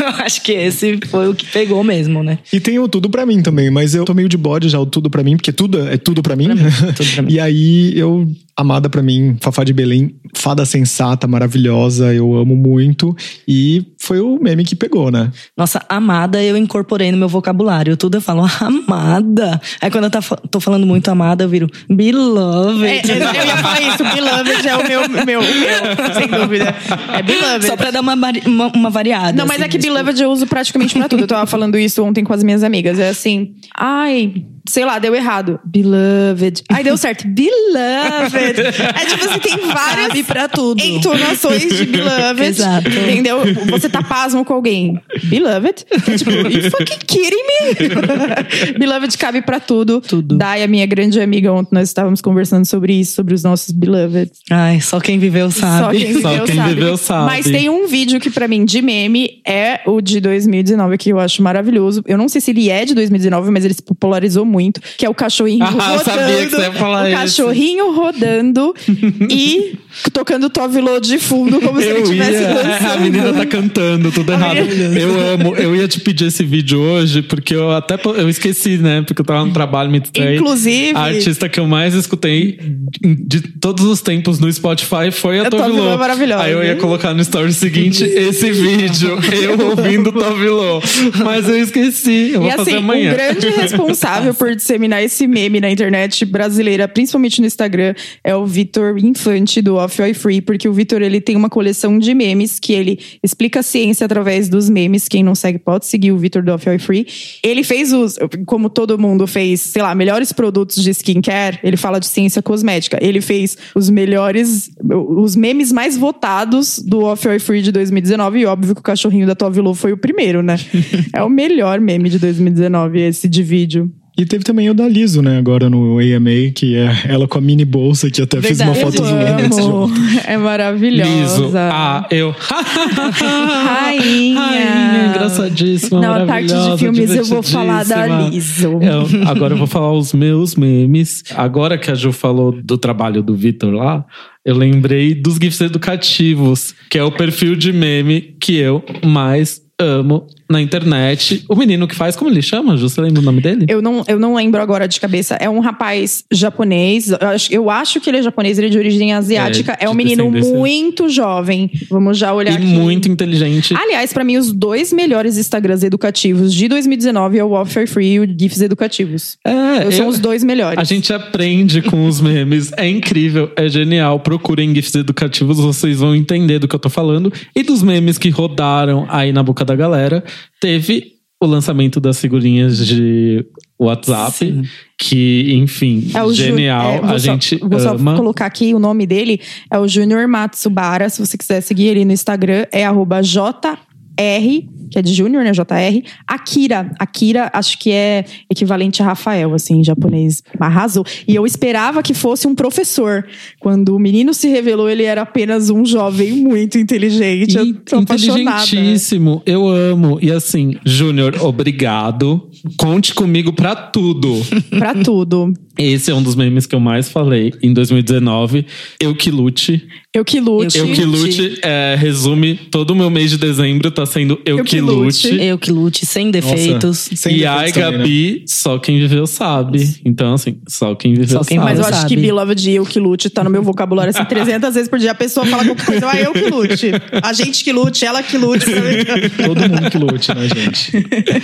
Eu acho que esse foi o que pegou mesmo, né? E tem o tudo pra mim também, mas eu tô meio de bode já, o tudo pra mim, porque tudo é tudo pra mim. tudo pra *laughs* mim. e aí, eu, amada pra mim, Fafá de Belém, fada sensata, maravilhosa, eu amo muito. E foi o meme que pegou, né? Nossa, amada eu incorporei no meu vocabulário. Tudo eu falo amada. Aí quando eu tá tô falando muito amada, eu viro beloved. É, *laughs* eu ia falar isso, Beloved é o meu, meu, meu sem dúvida. É Beloved. Só pra dar uma, uma, uma variada. Não, mas assim, é que tipo, Beloved eu uso praticamente pra tudo. Eu tava falando isso ontem com as minhas amigas. É assim, ai, sei lá, deu errado. Beloved. Ai, deu certo. *laughs* Beloved. É tipo assim, tem várias pra tudo. entonações de Beloved. Exato. Entendeu? Você tá pasmo com alguém. Beloved. É tipo, you fucking kidding me? *laughs* Beloved cabe pra tudo. Tudo. Dai, a minha grande amiga, ontem nós estávamos conversando sobre isso, sobre os nossos Beloved. Ai, só quem viveu sabe. Só quem viveu, Só quem sabe. viveu sabe. Mas tem um vídeo que pra mim de meme é o de 2019 que eu acho maravilhoso. Eu não sei se ele é de 2019, mas ele se popularizou muito, que é o cachorrinho *laughs* Ah, rodando. sabia que você ia falar o cachorrinho rodando *laughs* e tocando Tovilo de fundo como se ele Eu ia, estivesse dançando. a menina tá cantando, tudo errado. Eu amo, eu ia te pedir esse vídeo hoje, porque eu até eu esqueci, né? Porque eu tava no trabalho, me distraí. Inclusive- A artista que eu mais escutei de todos os tempos no Spotify foi a Tovilo Tovilo. é maravilhosa. Aí eu ia colocar no story seguinte *laughs* esse vídeo, eu ouvindo Tovilo. Mas eu esqueci, eu vou E fazer assim, amanhã. o grande responsável por disseminar esse meme na internet brasileira, principalmente no Instagram, é o Vitor Infante do Off Oi Free, porque o Vitor ele tem uma coleção de memes que ele explica a ciência através dos memes. Quem não segue pode seguir o Vitor do Off Oi Free. Ele fez os, como todo mundo fez, sei lá, melhores produtos de skincare. Ele fala de ciência cosmética. Ele fez os melhores, os memes mais votados do Off Oi Free de 2019 e óbvio que o cachorrinho da Tove Lo foi o primeiro, né? *laughs* é o melhor meme de 2019 esse de vídeo. E teve também o da Liso, né, agora no AMA, que é ela com a mini bolsa, que até fiz uma Verdade. foto zoando. É maravilhosa. Liso. Ah, eu. Rainha. Rainha, engraçadíssima. Na parte de filmes eu vou falar da. Liso. Eu- agora eu vou falar os meus memes. Agora que a Ju falou do trabalho do Vitor lá, eu lembrei dos GIFs educativos, que é o perfil de meme que eu mais amo na internet. O menino que faz, como ele chama, Ju? Você lembra o nome dele? Eu não, eu não lembro agora de cabeça. É um rapaz japonês. Eu acho, eu acho que ele é japonês, ele é de origem asiática. É, É, um menino muito jovem. Vamos já olhar E aqui. muito inteligente. Aliás, pra mim, os dois melhores Instagrams educativos de 2019 é o Offer Free e o GIFs educativos. É, São eu- os dois melhores. A gente aprende com os memes. É incrível, é genial. Procurem GIFs educativos, vocês vão entender do que eu tô falando. E dos memes que rodaram aí na boca da galera, teve o lançamento das figurinhas de WhatsApp, Sim. que, enfim, É Ju- genial. é, a só- gente Vou só ama. colocar aqui o nome dele. É o Junior Matsubara. Se você quiser seguir ele no Instagram, é arroba JR, que é de Júnior, né? JR. Akira. Akira, acho que é equivalente a Rafael, assim, em japonês. Arrasou. E eu esperava que fosse um professor. Quando o menino se revelou, ele era apenas um jovem muito inteligente. Eu tô apaixonada. inteligentíssimo, eu amo. E assim, Júnior, obrigado. Conte comigo pra tudo. Pra tudo. Esse é um dos memes que eu mais falei em 2019. Eu que lute. Eu que lute. Eu que lute é, resume todo o meu mês de dezembro tá sendo Eu, Eu que, que lute. lute. Eu que lute, sem defeitos. Nossa, sem e ai, defeitos também, né? Gabi, só quem viveu sabe. Então, assim, só quem viveu Só quem sabe. Mas eu acho que Beloved e eu que lute tá no meu vocabulário assim 300 vezes por dia. A pessoa fala qualquer coisa, ah, eu que lute. A gente que lute, ela que lute. *laughs* Todo mundo que lute, né, gente?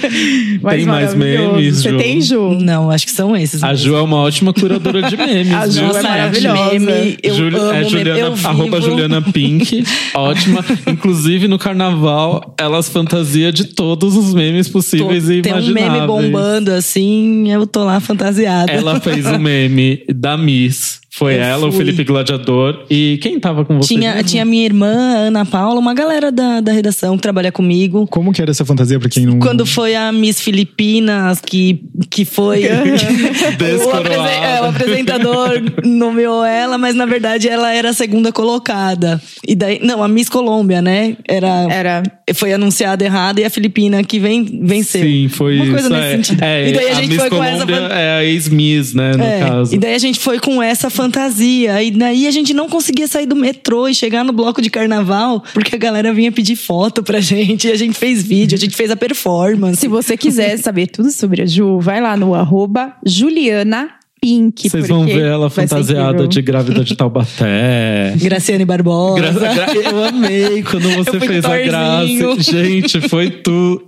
*laughs* Mas Tem mais memes, Você Ju? tem, Ju? Não, acho que são esses. A Ju é uma ótima curadora de memes. A Ju viu? é maravilhosa. Meme, eu Juli- amo é meme. Juliana, Eu arroba Juliana Pink, *laughs* ótima. Inclusive no carnaval, elas fantasia de todos os memes Tô- possíveis e tem um imagináveis. meme bombando assim, eu tô lá fantasiada. Ela fez o meme da Miss. Foi Eu ela, o fui. Felipe Gladiador. E quem tava com você? Tinha, tinha minha irmã, Ana Paula, uma galera da, da redação que trabalha comigo. Como que era essa fantasia pra quem não. Quando foi a Miss Filipinas, que, que foi. *laughs* *laughs* o, apresen- é, o apresentador *laughs* nomeou ela, mas na verdade ela era a segunda colocada. E daí. Não, a Miss Colômbia, né? Era. Era. Foi anunciada errada e a Filipina que vem, venceu. Sim, foi Uma isso. coisa nesse é. sentido. É, e daí a, gente Miss foi com essa. Colômbia é a ex-Miss, né, no É, caso. E daí a gente foi com essa fantasia. E daí a gente não conseguia sair do metrô e chegar no bloco de carnaval, porque a galera vinha pedir foto pra *laughs* gente. E a gente fez vídeo, a gente fez a performance. Se você quiser *laughs* saber tudo sobre a Ju, vai lá no arroba Juliana Pink. Vocês vão ver ela fantasiada de grávida de Taubaté. *laughs* Graciane Barbosa. Gra- gra- eu amei quando você fez a graça. Gente, foi tudo.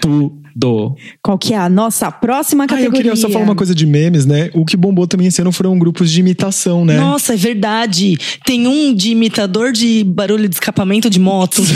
Tudo. Qual que é a nossa próxima Ah, categoria? eu queria só falar uma coisa de memes, né? O que bombou também esse ano foram grupos de imitação, né? Nossa, é verdade. Tem um de imitador de barulho de escapamento de moto. *laughs*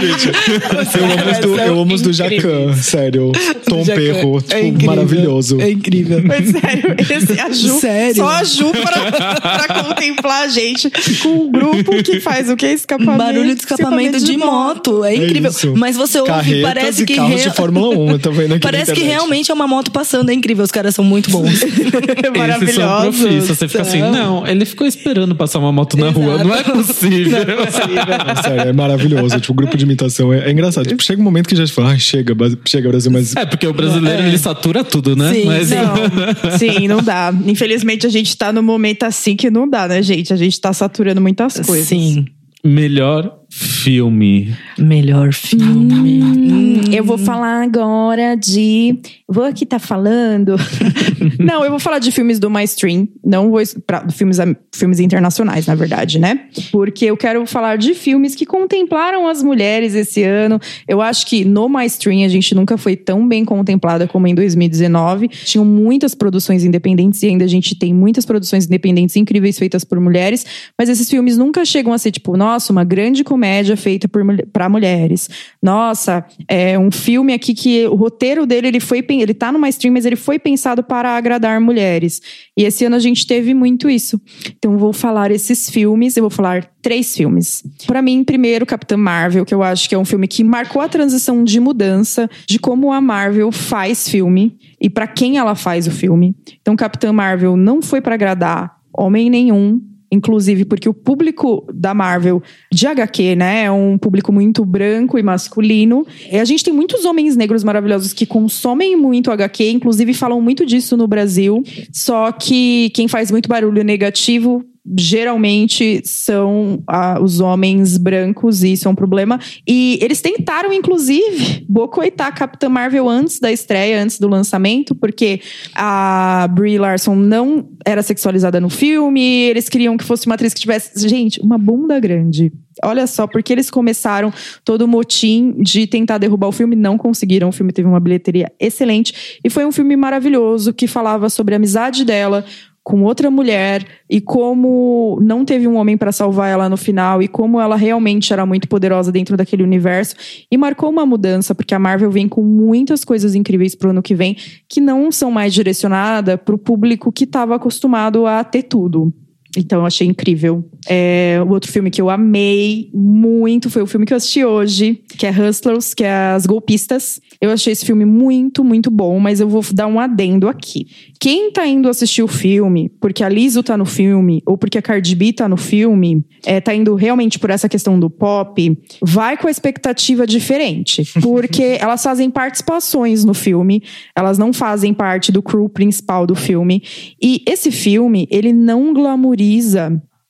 Eu amo os do, eu amo os do Jacan, sério. Tom. Perro, tipo, É incrível. maravilhoso. É incrível. Mas sério, esse, a Ju, Sério? só a Ju pra, pra contemplar a gente com um grupo que faz o que? Escapamento. Barulho de escapamento de moto. É incrível. isso. Mas você parece e que. carros de Fórmula 1, eu tô vendo aqui Parece que realmente é uma moto passando. É incrível. Os caras são muito bons. *laughs* Maravilhosos. Você fica assim, não, ele ficou esperando passar uma moto na rua. Não é possível. Não, sério, é maravilhoso. Tipo, o grupo de imitação é, é engraçado. Tipo, chega um momento que já fala, ai, chega, chega Brasil, mas. É, porque o brasileiro, ele satura tudo, né? Sim, Mas Não, *laughs* sim, não dá. Infelizmente a gente tá num momento assim que não dá, né, gente? A gente tá saturando muitas coisas. Sim. melhor filme. Melhor filme. Hum, eu vou falar agora de. Vou aqui tá falando. *laughs* não, eu vou falar de filmes do mainstream. Não vou. Pra, filmes, filmes internacionais, na verdade, né? Porque eu quero falar de filmes que contemplaram as mulheres esse ano. Eu acho que no mainstream a gente nunca foi tão bem contemplada como em 2019. Tinham muitas produções independentes e ainda a gente tem muitas produções independentes incríveis feitas por mulheres. Mas esses filmes nunca chegam a ser tipo, nossa, uma grande comédia feita para mulheres. Nossa, é um filme aqui que o roteiro dele ele foi ele tá numa stream, mas ele foi pensado para agradar mulheres. E esse ano a gente teve muito isso. Então vou falar esses filmes, eu vou falar três filmes. Para mim, primeiro Capitã Marvel, que eu acho que é um filme que marcou a transição de mudança de como a Marvel faz filme e para quem ela faz o filme. Então Capitã Marvel não foi para agradar homem nenhum, inclusive porque o público da Marvel de HQ, né, é um público muito branco e masculino. E a gente tem muitos homens negros maravilhosos que consomem muito HQ, inclusive falam muito disso no Brasil. Só que quem faz muito barulho negativo geralmente são ah, os homens brancos e isso é um problema. E eles tentaram, inclusive, bocoitar a Capitã Marvel antes da estreia, antes do lançamento, porque a Brie Larson não era sexualizada no filme, eles queriam que fosse uma atriz que tivesse, gente, uma bunda grande. Olha só, porque eles começaram todo o motim de tentar derrubar o filme, não conseguiram. O filme teve uma bilheteria excelente e foi um filme maravilhoso que falava sobre a amizade dela com outra mulher e como não teve um homem para salvar ela no final e como ela realmente era muito poderosa dentro daquele universo e marcou uma mudança porque a Marvel vem com muitas coisas incríveis pro ano que vem que não são mais direcionadas para o público que estava acostumado a ter tudo. Então eu achei incrível. É, o outro filme que eu amei muito foi o filme que eu assisti hoje, que é Hustlers, que é As Golpistas. Eu achei esse filme muito, muito bom, mas eu vou dar um adendo aqui. Quem tá indo assistir o filme porque a Lizzo tá no filme, ou porque a Cardi B tá no filme, é, tá indo realmente por essa questão do pop, vai com a expectativa diferente. *laughs* Porque elas fazem participações no filme, elas não fazem parte do crew principal do filme. E esse filme, ele não glamoriza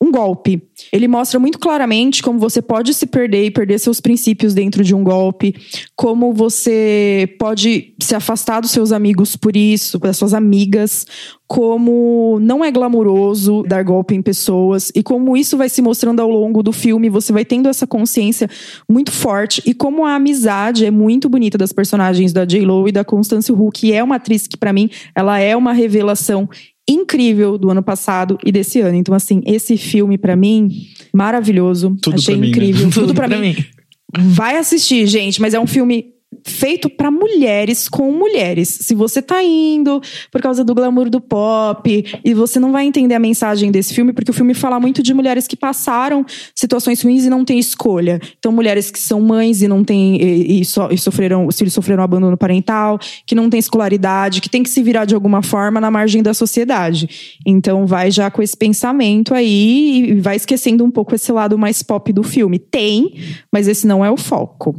um golpe. Ele mostra muito claramente como você pode se perder e perder seus princípios dentro de um golpe, como você pode se afastar dos seus amigos por isso, das suas amigas, como não é glamouroso dar golpe em pessoas e como isso vai se mostrando ao longo do filme, você vai tendo essa consciência muito forte e como a amizade é muito bonita das personagens da J.Lo e da Constance Wu, que é uma atriz que para mim ela é uma revelação incrível do ano passado e desse ano. Então, assim, esse filme, para mim, maravilhoso. Tudo Achei pra mim, né? incrível. *laughs* Tudo, Tudo pra mim. mim. Vai assistir, gente, mas é um filme feito para mulheres com mulheres. Se você tá indo por causa do glamour do pop e você não vai entender a mensagem desse filme, porque o filme fala muito de mulheres que passaram situações ruins e não têm escolha. Então, mulheres que são mães e não têm e, e, so, e sofreram, se sofreram abandono parental, que não têm escolaridade, que tem que se virar de alguma forma na margem da sociedade. Então, vai já com esse pensamento aí e vai esquecendo um pouco esse lado mais pop do filme. Tem, mas esse não é o foco.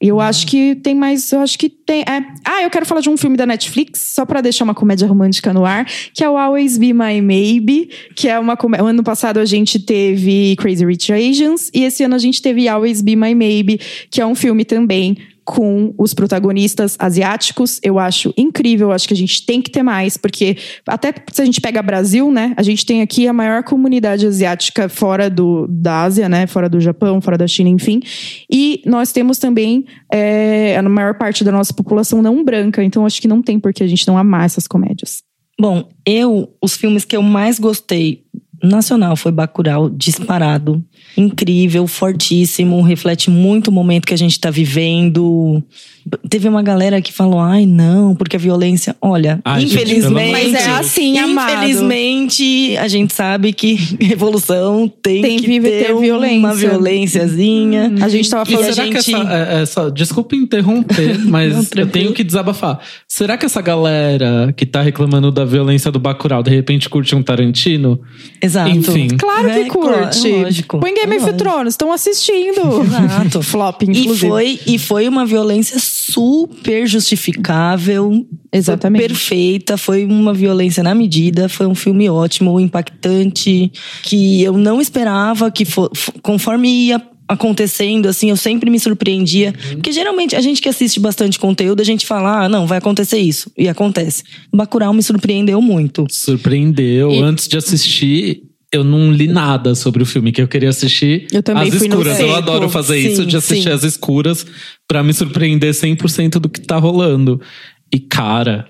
Eu acho que tem mais. Eu acho que tem. É. Ah, eu quero falar de um filme da Netflix, só pra deixar uma comédia romântica no ar, que é o Always Be My Maybe, que é uma comédia. Ano passado a gente teve Crazy Rich Asians, e esse ano a gente teve Always Be My Maybe, que é um filme também com os protagonistas asiáticos. Eu acho incrível, acho que a gente tem que ter mais, porque até se a gente pega Brasil, né? A gente tem aqui a maior comunidade asiática fora do, da Ásia, né? Fora do Japão, fora da China, enfim. E nós temos também é, a maior parte da nossa população não branca, então acho que não tem por que a gente não amar essas comédias. Bom, eu, os filmes que eu mais gostei nacional foi Bacurau, disparado. Incrível, fortíssimo, reflete muito o momento que a gente tá vivendo. Teve uma galera que falou, ai não, porque a violência. Olha, Ai, gente, infelizmente. Mas é assim, amado. Infelizmente, a gente sabe que *laughs* revolução tem, Tem que que ter uma violência. violênciazinha. A gente tava E falando. será a que gente- essa, é, essa- Desculpa interromper, *laughs* mas Não, eu tenho que desabafar. Será que essa galera que tá reclamando da violência do Bacurau de repente curte um Tarantino? Exato. Enfim. Claro que É, curte. é lógico. Põe Game É of. Thrones, estão assistindo. Exato. *laughs* Flop, E inclusive. foi, e foi uma violência super justificável. Exatamente. Foi perfeita, foi uma violência na medida, foi um filme ótimo, impactante, que eu não esperava que fo- f- conforme ia acontecendo, assim, eu sempre me surpreendia. Porque geralmente a gente que assiste bastante conteúdo, a gente fala, ah, não, vai acontecer isso. E acontece. Bacurau me surpreendeu muito. Surpreendeu. E- Antes de assistir, eu não li nada sobre o filme que eu queria assistir. Eu também As fui no escuras. Eu adoro fazer Sim, isso, de assistir sim. as escuras pra me surpreender 100% do que tá rolando. E cara,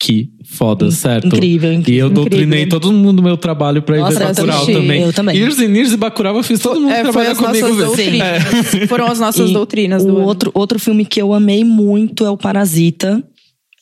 que foda, certo? incrível, E incrível. eu doutrinei Incrível. todo mundo no meu trabalho pra ir Nossa, ver eu Bacurau também. Eu também. Years and Years e Bacurau eu fiz todo mundo É, foi trabalhar comigo ver. doutrinas. Foram as nossas *laughs* E doutrinas do ano. outro, outro filme que eu amei muito é o Parasita.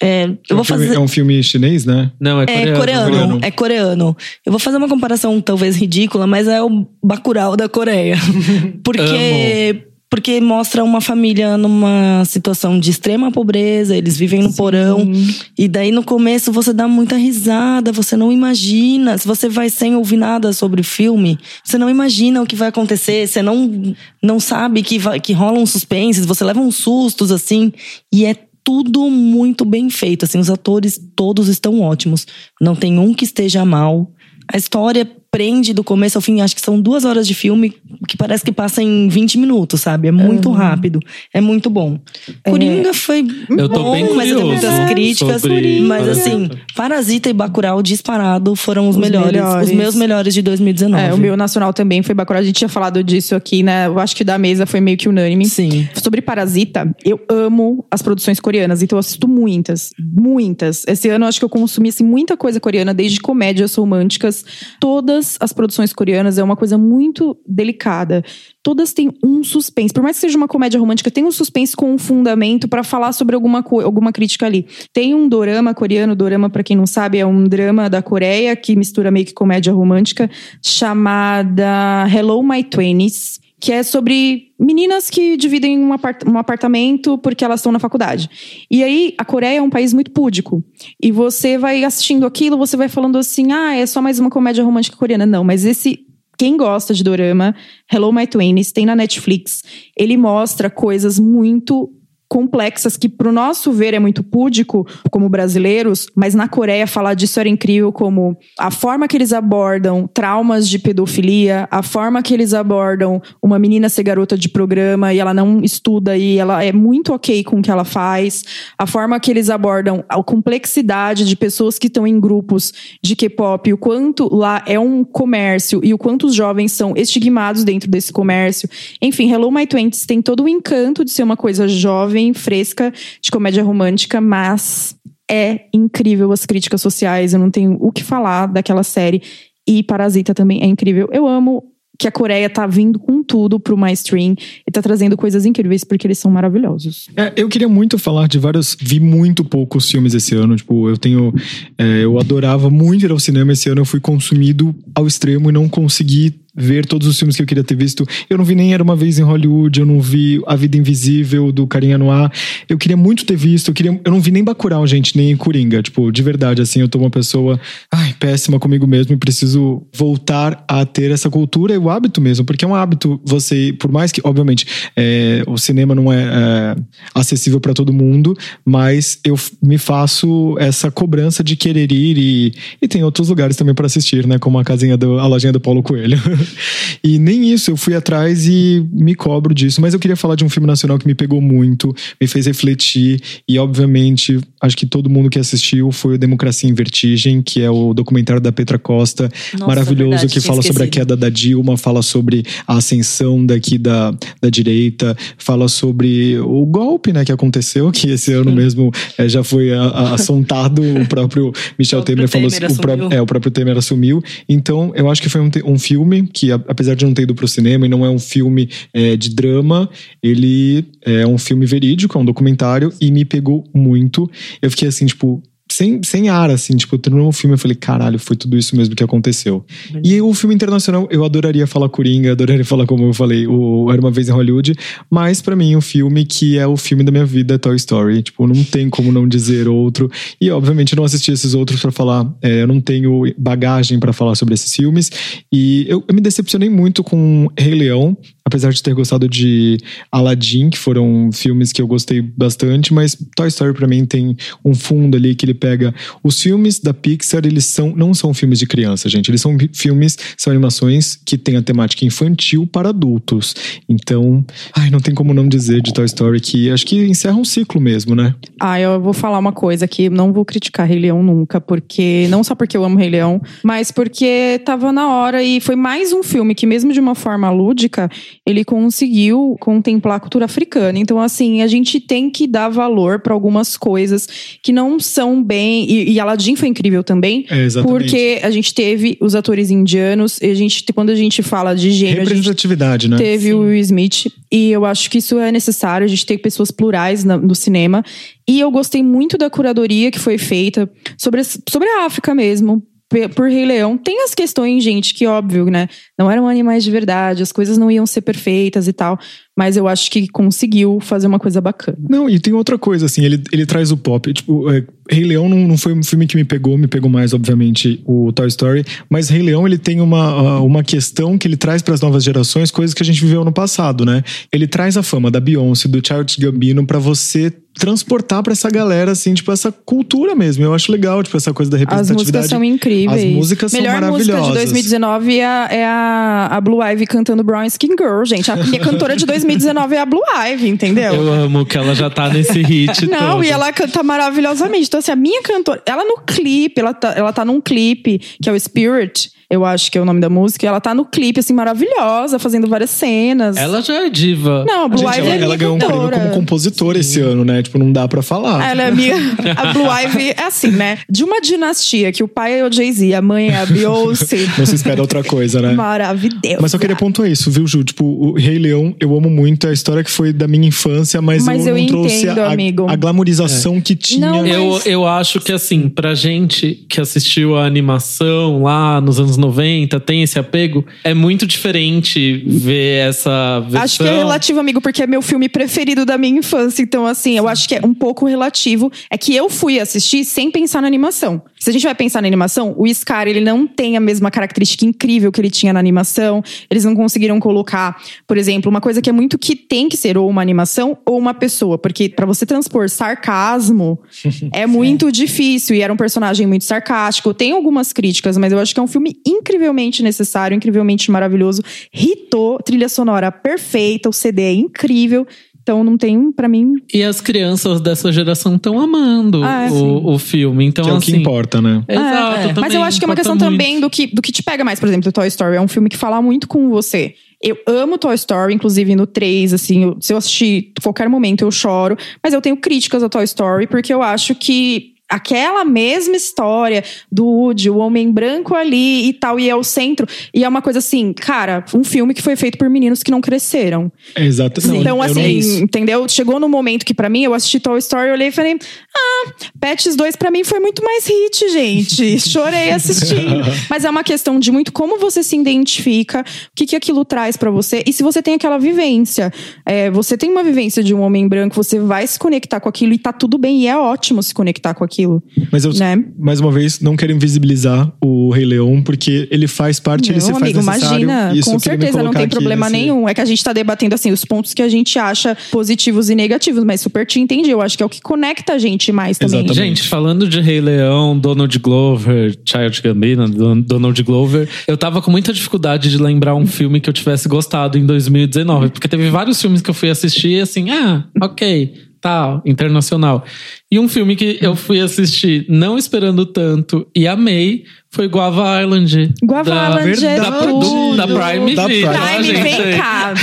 É, eu É um vou filme- fazer. é um filme chinês, né? Não, é É coreano. coreano, coreano. é coreano. Eu vou fazer uma comparação talvez ridícula, mas é o Bacurau da Coreia. *laughs* Porque porque mostra uma família numa situação de extrema pobreza, eles vivem no porão. E daí no começo você dá muita risada, você não imagina. Se você vai sem ouvir nada sobre o filme, você não imagina o que vai acontecer, você não, não sabe que, vai, que rolam suspenses, você leva uns sustos assim. E é tudo muito bem feito. Assim, os atores todos estão ótimos. Não tem um que esteja mal. A história prende do começo ao fim. Acho que são duas horas de filme que parece que passa em 20 minutos, sabe? É muito rápido. É muito bom. Coringa foi Eu tô bom, bem mas eu tenho muitas críticas. sobre Mas assim, Parasita e Bacurau disparado foram os, Os melhores, melhores. Os meus melhores de 2019. É, o meu nacional também foi Bacurau. A gente tinha falado disso aqui, né? Eu acho que da mesa foi meio que unânime. Sim. Sobre Parasita, eu amo as produções coreanas, então eu assisto muitas, muitas. Esse ano eu acho que eu consumi assim, muita coisa coreana, desde comédias românticas. Todas as produções coreanas é uma coisa muito delicada. Todas têm um suspense. Por mais que seja uma comédia romântica, tem um suspense com um fundamento pra falar sobre alguma, alguma crítica ali. Tem um dorama coreano, dorama, pra quem não sabe, é um drama da Coreia que mistura meio que comédia romântica, chamada Hello My Twenties que é sobre meninas que dividem um, apart- um apartamento porque elas estão na faculdade. E aí, a Coreia é um país muito púdico. E você vai assistindo aquilo, você vai falando assim: ah, é só mais uma comédia romântica coreana. Não, mas esse. Quem gosta de dorama, Hello My Twenties, tem na Netflix. Ele mostra coisas muito complexas que pro nosso ver é muito púdico como brasileiros, mas na Coreia falar disso era incrível como a forma que eles abordam traumas de pedofilia, a forma que eles abordam uma menina ser garota de programa e ela não estuda e ela é muito ok com o que ela faz, a forma que eles abordam a complexidade de pessoas que estão em grupos de K-pop, o quanto lá é um comércio e o quanto os jovens são estigmados dentro desse comércio. Enfim, Hello My Twenties tem todo o encanto de ser uma coisa jovem, fresca, de comédia romântica, mas é incrível as críticas sociais. Eu não tenho o que falar daquela série. E Parasita também é incrível. Eu amo que a Coreia tá vindo com tudo pro mainstream e tá trazendo coisas incríveis porque eles são maravilhosos. É, eu queria muito falar de vários. Vi muito poucos filmes esse ano. Tipo, eu tenho. é, eu adorava muito ir ao cinema esse ano. Eu fui consumido ao extremo e não consegui ver todos os filmes que eu queria ter visto. Eu não vi nem Era Uma Vez em Hollywood, eu não vi A Vida Invisível, do Carinha Noir. Eu queria muito ter visto, eu, queria, eu não vi nem Bacurau, gente, nem Coringa. Tipo, de verdade, assim, eu tô uma pessoa ai, péssima comigo mesmo e preciso voltar a ter essa cultura e o hábito mesmo, porque é um hábito você, por mais que, obviamente, é, o cinema não é, é acessível para todo mundo, mas eu me faço essa cobrança de querer ir e, e tem outros lugares também para assistir, né, como a casinha do, a lojinha do Paulo Coelho. *laughs* *laughs* e nem isso, eu fui atrás e me cobro disso, mas eu queria falar de um filme nacional que me pegou muito, me fez refletir e, obviamente, acho que todo mundo que assistiu foi o Democracia em Vertigem, que é o documentário da Petra Costa, Nossa, maravilhoso, verdade, que fala sobre a queda da Dilma, fala sobre a ascensão daqui da, da direita, fala sobre o golpe né, que aconteceu, que esse ano mesmo eh, já foi a- a- *laughs* assontado, o próprio Michel O próprio Temer falou Temer o é, o próprio Temer assumiu. Então, eu acho que foi um, um filme que, apesar de não ter ido pro cinema e não é um filme eh, de drama, ele é um filme verídico, é um documentário e me pegou muito. Eu fiquei assim, tipo, sem, sem ar, assim, tipo, terminou o filme, eu falei, caralho, foi tudo isso mesmo que aconteceu. E o filme internacional, eu adoraria falar Coringa, adoraria falar, como eu falei, o Era Uma Vez em Hollywood, mas pra mim o filme que é o filme da minha vida é Toy Story. Tipo, não tem como não dizer outro. E, obviamente, eu não assisti esses outros pra falar, é, eu não tenho bagagem pra falar sobre esses filmes. E eu, eu me decepcionei muito com Rei Leão. Apesar de ter gostado de Aladdin, que foram filmes que eu gostei bastante, mas Toy Story para mim tem um fundo ali que ele pega os filmes da Pixar, eles são não são filmes de criança, gente, eles são filmes, são animações que têm a temática infantil para adultos. Então, ai, não tem como não dizer de Toy Story que acho que encerra um ciclo mesmo, né? Ah, eu vou falar uma coisa aqui, não vou criticar Rei Leão nunca, porque não só porque eu amo Rei Leão, mas porque tava na hora e foi mais um filme que mesmo de uma forma lúdica, ele conseguiu contemplar a cultura africana. Então, assim, a gente tem que dar valor para algumas coisas que não são bem. E, e Aladdin foi incrível também. É, exatamente. Porque a gente teve os atores indianos, e a gente, quando a gente fala de gênero, a gente Representatividade, né? teve o Will Smith. E eu acho que isso é necessário, a gente tem pessoas plurais na- no cinema. E eu gostei muito da curadoria que foi feita sobre, sobre a África mesmo. Por Rei Leão. Tem as questões, gente, que óbvio, né? Não eram animais de verdade, as coisas não iam ser perfeitas e tal. Mas eu acho que conseguiu fazer uma coisa bacana. Não, e tem outra coisa, assim, ele, ele traz o pop. Tipo, é, Rei Leão não, não foi um filme que me pegou, me pegou mais, obviamente, o Toy Story. Mas Rei Leão, ele tem uma, uma questão que ele traz para as novas gerações, coisas que a gente viveu no passado, né? Ele traz a fama da Beyoncé, do Childish Gambino, para você transportar para essa galera, assim, tipo, essa cultura mesmo. Eu acho legal, tipo, essa coisa da As representatividade. músicas são incríveis. As músicas são Melhor música de maravilhosas. 2019 é a, é a, a Blue Ivy cantando Brown Skin Girl, gente. A minha cantora de 2019 é a Blue Ivy, entendeu? Eu amo que ela já tá nesse hit. Não, todo. e ela canta maravilhosamente. Então, assim, a minha cantora, ela no clipe, ela tá, ela tá num clipe, que é o Spirit, eu acho que é o nome da música, e ela tá no clipe, assim, maravilhosa, fazendo várias cenas. Ela já é diva. Não, a Blue Gente, Ivy ela, é minha ela ganhou um prêmio como compositora esse ano, né? Tipo, não dá pra falar. Ela é amiga. A Blue Ivy é assim, né? De uma dinastia que o pai é o Jay-Z, a mãe é a Beyoncé. Não se espera outra coisa, né? Maravilhosa. Mas eu queria pontuar isso, viu, Ju? Tipo, o Rei Leão, eu amo muito, é a história que foi da minha infância, mas, Mas eu eu não trouxe entendo, a, amigo. a glamorização que tinha. Não, Eu, Mas- eu acho que, assim, pra gente que assistiu a animação lá nos anos 90, tem esse apego, é muito diferente ver essa versão. Acho que é relativo, amigo, porque é meu filme preferido da minha infância. Então, assim, eu acho que é um pouco relativo. É que eu fui assistir sem pensar na animação. Se a gente vai pensar na animação, o Scar, ele não tem a mesma característica incrível que ele tinha na animação. Eles não conseguiram colocar, por exemplo, uma coisa que é muito que tem que ser ou uma animação ou uma pessoa. Porque pra você transpor sarcasmo *laughs* é muito difícil. E era um personagem muito sarcástico. Tem algumas críticas, mas eu acho que é um filme incrivelmente necessário, incrivelmente maravilhoso. Hitou, trilha sonora perfeita, o CD é incrível. Então não tem, pra mim. E as crianças dessa geração estão amando Ah, o, o filme. Então, que é o assim, que importa, né? Exato. É, também Mas eu acho que é uma questão muito. também do que, do que te pega mais, por exemplo, do Toy Story. É um filme que fala muito com você. Eu amo Toy Story, inclusive no 3, assim, eu- se eu assistir qualquer momento eu choro. Mas eu tenho críticas a Toy Story, porque eu acho que aquela mesma história do Woody, o homem branco ali e tal, e é o centro. E é uma coisa assim, cara, um filme que foi feito por meninos que não cresceram. É exato. Não, então, assim, não- entendeu? Chegou no momento que pra mim, eu assisti Toy Story, olhei e falei, ah, Pets 2 pra mim foi muito mais hit, gente. Chorei assistindo. *laughs* Mas é uma questão de muito como você se identifica, o que, que aquilo traz pra você, e se você tem aquela vivência. É, você tem uma vivência de um homem branco, você vai se conectar com aquilo e tá tudo bem, e é ótimo se conectar com aquilo. Mas eu, né? mais uma vez, não quero invisibilizar o Rei Leão, porque ele faz parte, ele Não, se faz amigo, necessário. imagina, Isso com certeza não tem problema nesse- nenhum. É que a gente tá debatendo assim os pontos que a gente acha positivos e negativos, mas super te entendi. Eu acho que é o que conecta a gente mais também. Exatamente. Gente, falando de Rei Leão, Donald Glover, Child Gambino, Don- Donald Glover, eu tava com muita dificuldade de lembrar um filme que eu tivesse gostado em 2019, porque teve vários filmes que eu fui assistir e assim, ah, ok, tal, internacional. E um filme que eu fui assistir não esperando tanto e amei foi Guava Island. Guava da, Island é da, tudo. da Prime Da. Prime. tá, Prime, gente? vem cá.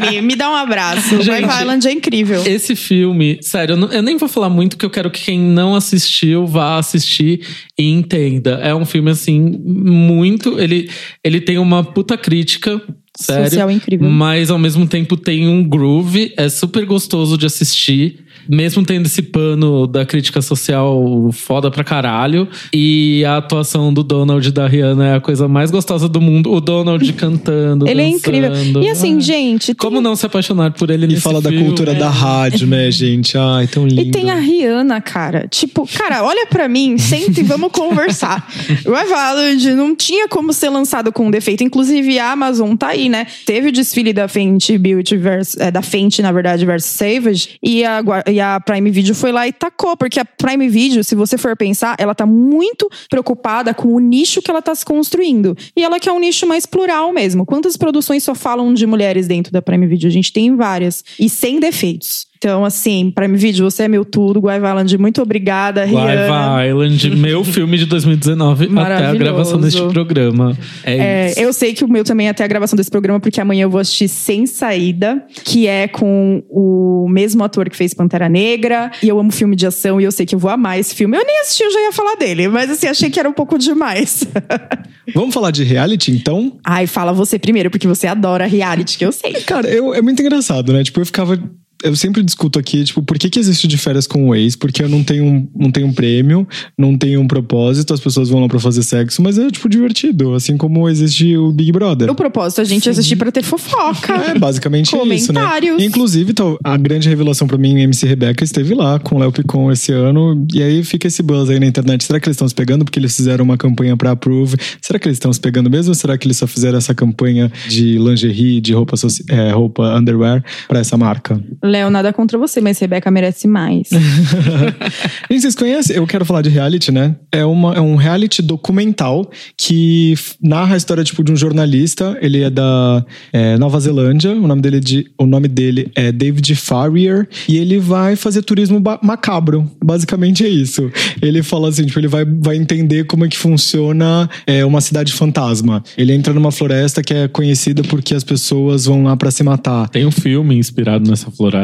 Prime, me dá um abraço. Gente, Live Island é incrível. Esse filme, sério, eu, não- eu nem vou falar muito, que eu quero que quem não assistiu vá assistir e entenda. É um filme, assim, muito. Ele, ele tem uma puta crítica. Sério. Social incrível. Mas ao mesmo tempo tem um groove, é super gostoso de assistir. Mesmo tendo esse pano da crítica social foda pra caralho. E a atuação do Donald e da Rihanna é a coisa mais gostosa do mundo. O Donald *laughs* cantando. Ele é dançando. incrível. E assim, Ah, gente. Como tem- não se apaixonar por ele E nesse fala da filme? cultura da rádio, né, *laughs* gente? Ai, tão lindo. E tem a Rihanna, cara. Tipo, cara, olha pra mim, senta e vamos conversar. *laughs* O Avalanche não tinha como ser lançado com defeito. Inclusive, a Amazon tá aí, né? Teve o desfile da Fenty Beauty versus, é, da Fenty, na verdade, versus Savage. E a, e a Prime Video foi lá e tacou. Porque a Prime Video, se você for pensar, ela tá muito preocupada com o nicho que ela tá se construindo. E ela quer um nicho mais plural mesmo. Quantas produções só falam de mulheres dentro da Prime Video? A gente tem várias. E sem defeitos. Então, assim, Prime Video, você é meu tudo. Guaiva Island, muito obrigada, Rihanna. Guaiva Island, meu *laughs* filme de 2019 até a gravação deste programa. É, É, isso. eu sei que o meu também é até a gravação desse programa, porque amanhã eu vou assistir Sem Saída, que é com o mesmo ator que fez Pantera Negra. E eu amo filme de ação e eu sei que eu vou amar esse filme. Eu nem assisti, eu já ia falar dele, mas assim, achei que era um pouco demais. *laughs* Vamos falar de reality, então? Ai, fala você primeiro, porque você adora reality, que eu sei. Cara, eu, é muito engraçado, né? Tipo, eu ficava. Eu sempre discuto aqui, tipo, por que, que existe de férias com o ex? Porque eu não tenho, um, não tenho um prêmio, não tenho um propósito, as pessoas vão lá pra fazer sexo, mas é, tipo, divertido. Assim como existe o Big Brother. O propósito é a gente assistir pra ter fofoca. É, basicamente isso, né? Comentários. Inclusive, a grande revelação pra mim, MC Rebeca esteve lá com o Léo Picon esse ano, e aí fica esse buzz aí na internet. Será que eles estão se pegando porque eles fizeram uma campanha pra Approve? Será que eles estão se pegando mesmo? Ou será que eles só fizeram essa campanha de lingerie, de roupa, é, roupa underwear pra essa marca? Léo, nada contra você, mas Rebeca merece mais. Gente, *laughs* vocês conhecem? Eu quero falar de reality, né? É, uma, é um reality documental que narra a história tipo, de um jornalista. Ele é da é, Nova Zelândia. O nome, dele é de, o nome dele é David Farrier. E ele vai fazer turismo macabro. Basicamente é isso. Ele fala assim: tipo, ele vai, vai entender como é que funciona é, uma cidade fantasma. Ele entra numa floresta que é conhecida porque as pessoas vão lá pra se matar. Tem um filme inspirado nessa floresta.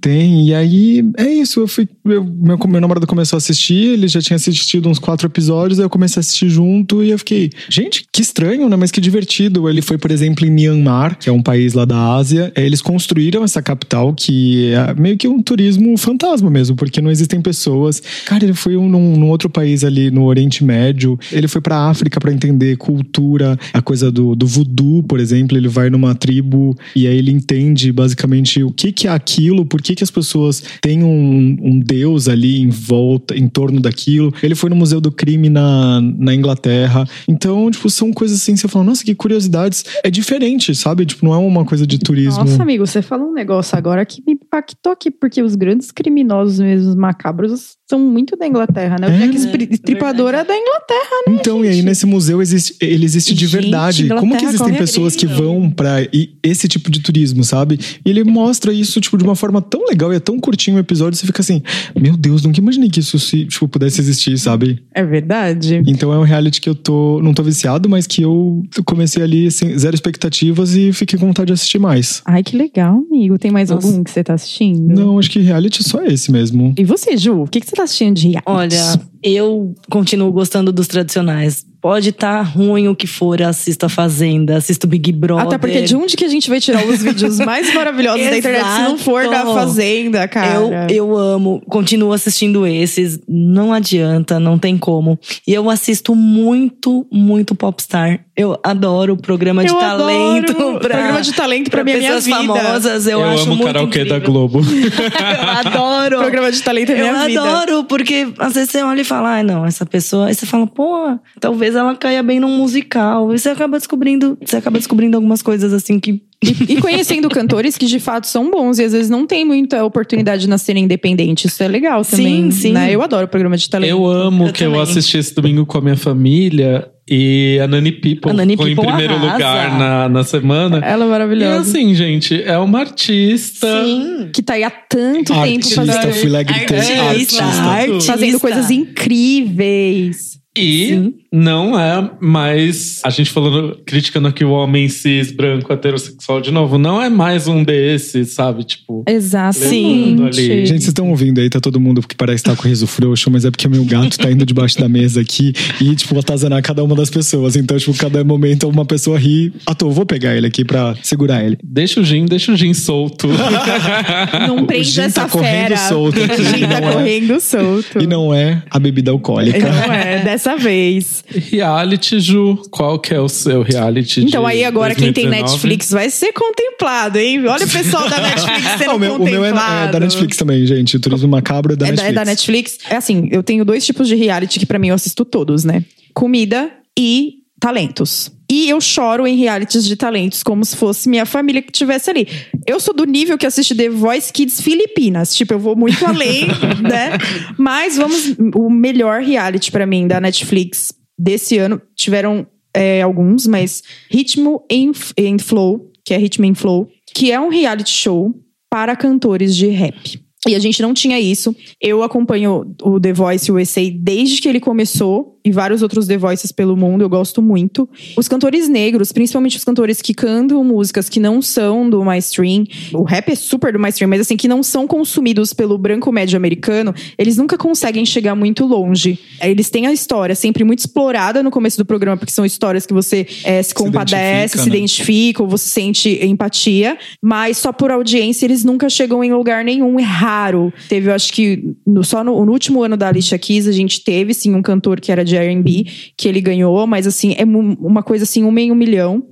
Tem, e aí é isso. Eu fui. eu- meu, meu namorado começou a assistir, ele já tinha assistido uns quatro episódios, aí eu comecei a assistir junto e eu fiquei, gente, que estranho, né? Mas que divertido. Ele foi, por exemplo, em Myanmar, que é um país lá da Ásia. Eles construíram essa capital que é meio que um turismo fantasma mesmo, porque não existem pessoas. Cara, ele foi um- num, num outro país ali no Oriente Médio. Ele foi pra África pra entender cultura, a coisa do, do voodoo, por exemplo. Ele vai numa tribo e aí ele entende basicamente o que, que é aquilo, por que, que as pessoas têm um, um deus ali em volta, em torno daquilo. Ele foi no Museu do Crime na, na Inglaterra. Então, tipo, são coisas assim, você fala, nossa, que curiosidades. É diferente, sabe? Tipo, não é uma coisa de turismo. Nossa, amigo, você falou um negócio agora que me impactou aqui, porque os grandes criminosos mesmo, macabros, são muito da Inglaterra, né? O É, Jack né? Stri- Stripador é da Inglaterra, né? Então, e aí nesse museu existe, ele existe de Gente, verdade. Como que Inglaterra existem pessoas que vão pra i- esse tipo de turismo, sabe? E ele mostra isso, tipo, de uma forma tão legal e é tão curtinho o episódio, você fica assim, meu Deus, nunca imaginei que isso se, tipo, pudesse existir, sabe? É verdade. Então é um reality que eu tô, não tô viciado, mas que eu comecei ali sem zero expectativas e fiquei com vontade de assistir mais. Ai, que legal, amigo. Tem mais Nossa. algum que você tá assistindo? Não, acho que reality é só esse mesmo. E você, Ju? O que, que você tá assistindo de reality? Olha, eu continuo gostando dos tradicionais. Pode estar ruim o que for, assista a Fazenda, assista o Big Brother. Até porque de onde que a gente vai tirar os vídeos *laughs* mais maravilhosos da internet se não for da. Fazenda, cara? Eu, eu amo, continuo assistindo esses, não adianta, não tem como. E eu assisto muito, muito Popstar. Eu adoro o programa de Eu talento. adoro. Pra, Programa de talento pra pra minha pessoas vida. famosas, eu, Eu, acho amo o muito karaokê incrível. da Globo. *laughs* eu adoro. *laughs* Programa de talento é Eu minha vida. adoro, porque às vezes você olha e fala, ai não, essa pessoa. Aí você fala, pô, talvez ela caia bem num musical. E você acaba descobrindo, você acaba descobrindo algumas coisas assim que. E, e conhecendo cantores que de fato são bons e às vezes não tem muita oportunidade de nascerem independentes. Isso é legal também. Sim, sim. né? Eu adoro o programa de talento. Eu amo Eu que eu também. assisti esse domingo com a minha família e a Nani People A Nani em People primeiro arrasa. lugar na, na semana. Ela é E maravilhosa. assim, gente, é uma artista. Sim. que tá aí há tanto tempo Artista, fazendo, fui lá e gritei, Artista, artista. artista. fazendo coisas incríveis. E Sim. não é mais. A gente falando, criticando aqui o homem cis, branco, heterossexual de novo, não é mais um desses, sabe? Tipo. Exatamente. Ali. Gente, vocês estão ouvindo aí, tá todo mundo que parece estar com o riso frouxo, mas é porque o meu gato tá indo debaixo da mesa aqui e, tipo, atazanar cada uma das pessoas. Então, tipo, cada momento uma pessoa ri. Ah, tô, vou pegar ele aqui pra segurar ele. Deixa o Gin, deixa o Gin solto. *laughs* Não O prende Gin essa tá correndo fera. solto O aqui, Gin tá é? correndo solto. E não é a bebida alcoólica. Não é, dessa vez. reality, Ju. Qual que é o seu reality? Então de aí agora quem tem 2019? Netflix vai ser contemplado, hein? Olha o pessoal da Netflix *laughs* sendo o, meu, o meu é, contemplado. é da Netflix também, gente. O Turismo Macabro é da É da, Netflix. é da Netflix. É assim, eu tenho dois tipos de reality que pra mim eu assisto todos, né? Comida e talentos. E eu choro em realities de talentos, como se fosse minha família que estivesse ali. Eu sou do nível que assiste The Voice Kids Filipinas. Tipo, eu vou muito além, *laughs* né? Mas vamos. O melhor reality pra mim da Netflix desse ano. Tiveram é, alguns, mas Ritmo em Flow, que é Ritmo em Flow, que é um reality show para cantores de rap. E a gente não tinha isso. Eu acompanho o The Voice USA desde que ele começou e vários outros The Voices pelo mundo, eu gosto muito. Os cantores negros, principalmente os cantores que cantam músicas que não são do mainstream, o rap é super do mainstream, mas assim, que não são consumidos pelo branco médio americano, eles nunca conseguem chegar muito longe. Eles têm a história sempre muito explorada no começo do programa, porque são histórias que você eh, se compadece, identifica, se né? identifica, ou você sente empatia, mas só por audiência eles nunca chegam em lugar nenhum, é raro. Teve, eu acho que no- só no, no último ano da Alicia Keys a gente teve, sim, um cantor que era de R&B, que ele ganhou, mas assim, é uma coisa assim, uma em um milhão.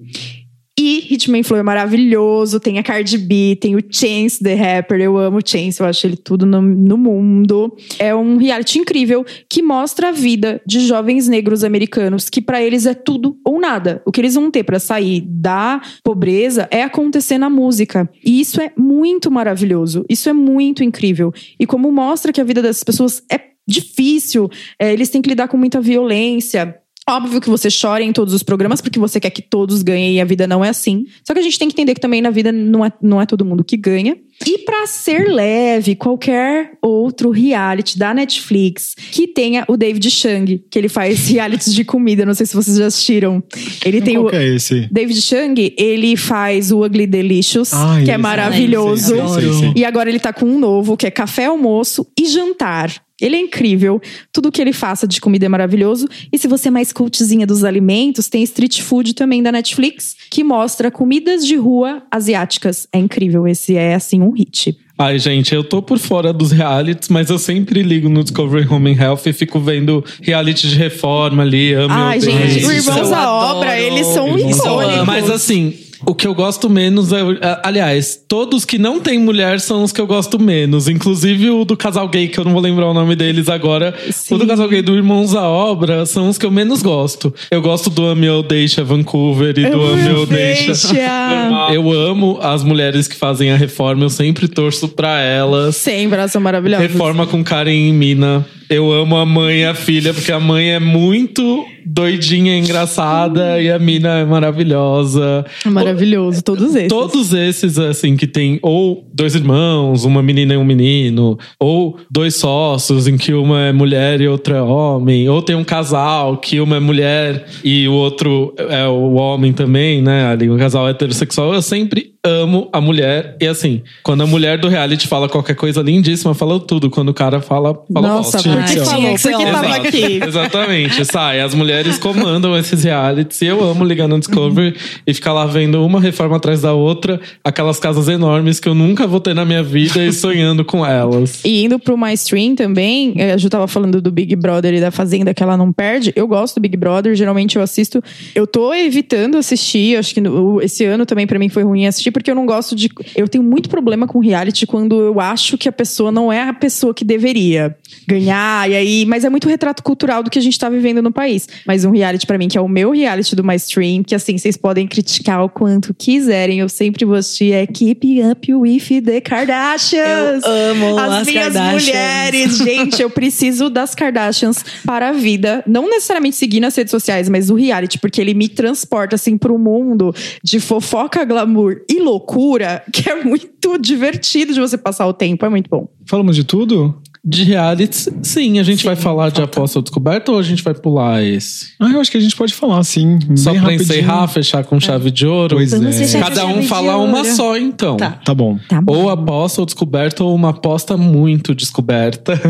E Hitman Flow é maravilhoso, tem a Cardi B, tem o Chance the Rapper, eu amo o Chance, eu acho ele tudo no, no mundo. É um reality incrível que mostra a vida de jovens negros americanos, que pra eles é tudo ou nada. O que eles vão ter pra sair da pobreza é acontecer na música. E isso é muito maravilhoso, isso é muito incrível. E como mostra que a vida dessas pessoas é difícil, é, eles têm que lidar com muita violência. Óbvio que você chora em todos os programas porque você quer que todos ganhem e a vida não é assim. Só que a gente tem que entender que também na vida não é, não é todo mundo que ganha. E pra ser leve, qualquer outro reality da Netflix que tenha o David Chang, que ele faz *laughs* realities de comida, não sei se vocês já assistiram. Ele tem Qual o que é esse? David Chang, ele faz o Ugly Delicious, Ah, que é maravilhoso. Sei, sei, sei. E agora ele tá com um novo, que é café, almoço e jantar. Ele é incrível. Tudo que ele faça de comida é maravilhoso. E se você é mais cultzinha dos alimentos, tem Street Food também da Netflix, que mostra comidas de rua asiáticas. É incrível. Esse é, assim, um hit. Ai, gente, eu tô por fora dos realities, mas eu sempre ligo no Discovery Home and Health e fico vendo reality de reforma ali. Amo Ai, gente, odeio. o Irmãos à adoro. Obra, eles são icônicos. Mas assim, o que eu gosto menos é. é- Aliás, todos que não têm mulher são os que eu gosto menos. Inclusive o do casal gay, que eu não vou lembrar o nome deles agora. Sim. O do casal gay do Irmãos à Obra são os que eu menos gosto. Eu gosto do Ame ou Deixa Vancouver e do Ame ou Deixa. *laughs* Eu amo as mulheres que fazem a reforma, eu sempre torço pra elas. Sempre, elas são maravilhosas. Reforma com Karen em Mina. Eu amo a mãe e a filha, porque a mãe é muito doidinha, engraçada, e a mina é maravilhosa. Maravilhoso, todos esses. Todos esses, assim, que tem ou dois irmãos, uma menina e um menino, ou dois sócios em que uma é mulher e outra é homem, ou tem um casal que uma é mulher e o outro é o homem também, né? Ali, um casal heterossexual. Eu sempre amo a mulher. E assim, quando a mulher do reality fala qualquer coisa lindíssima, fala tudo. Quando o cara fala, fala Nossa, bosta. por que Tinha falou? que ser Por que tava aqui? Exatamente, sai. As mulheres comandam esses realities e eu amo ligar no Discovery e ficar lá vendo uma reforma atrás da outra, aquelas casas enormes que eu nunca vou ter na minha vida e sonhando com elas. E indo pro My Stream também, eh, a Ju tava falando do Big Brother e da Fazenda que ela não perde. Eu gosto do Big Brother, geralmente eu assisto. Eu tô evitando assistir, acho que esse ano também pra mim foi ruim assistir, porque eu não gosto de. Eu tenho muito problema com reality quando eu acho que a pessoa não é a pessoa que deveria ganhar, e aí. Mas é muito retrato cultural do que a gente tá vivendo no país. Mas um reality pra mim, que é o meu reality do My Stream, que assim, vocês podem criticar o quanto quiserem, eu sempre vou assistir, é Keep Up with the Kardashians. Eu amo As, as minhas Kardashians. mulheres, gente, eu preciso das Kardashians para a vida. Não necessariamente seguir nas redes sociais, mas o reality, porque ele me transporta assim para um mundo de fofoca, glamour e loucura, que é muito divertido de você passar o tempo. É muito bom. Falamos de tudo? De realities, sim, a gente vai falar de aposta ou descoberta ou a gente vai pular esse? Ah, eu acho que a gente pode falar, sim. Só bem pra rapidinho. encerrar, fechar com chave de ouro? Pois Vamos é. com Cada um falar uma só, então. Tá. Tá bom. Tá bom. Ou aposta ou descoberta, ou uma aposta muito descoberta.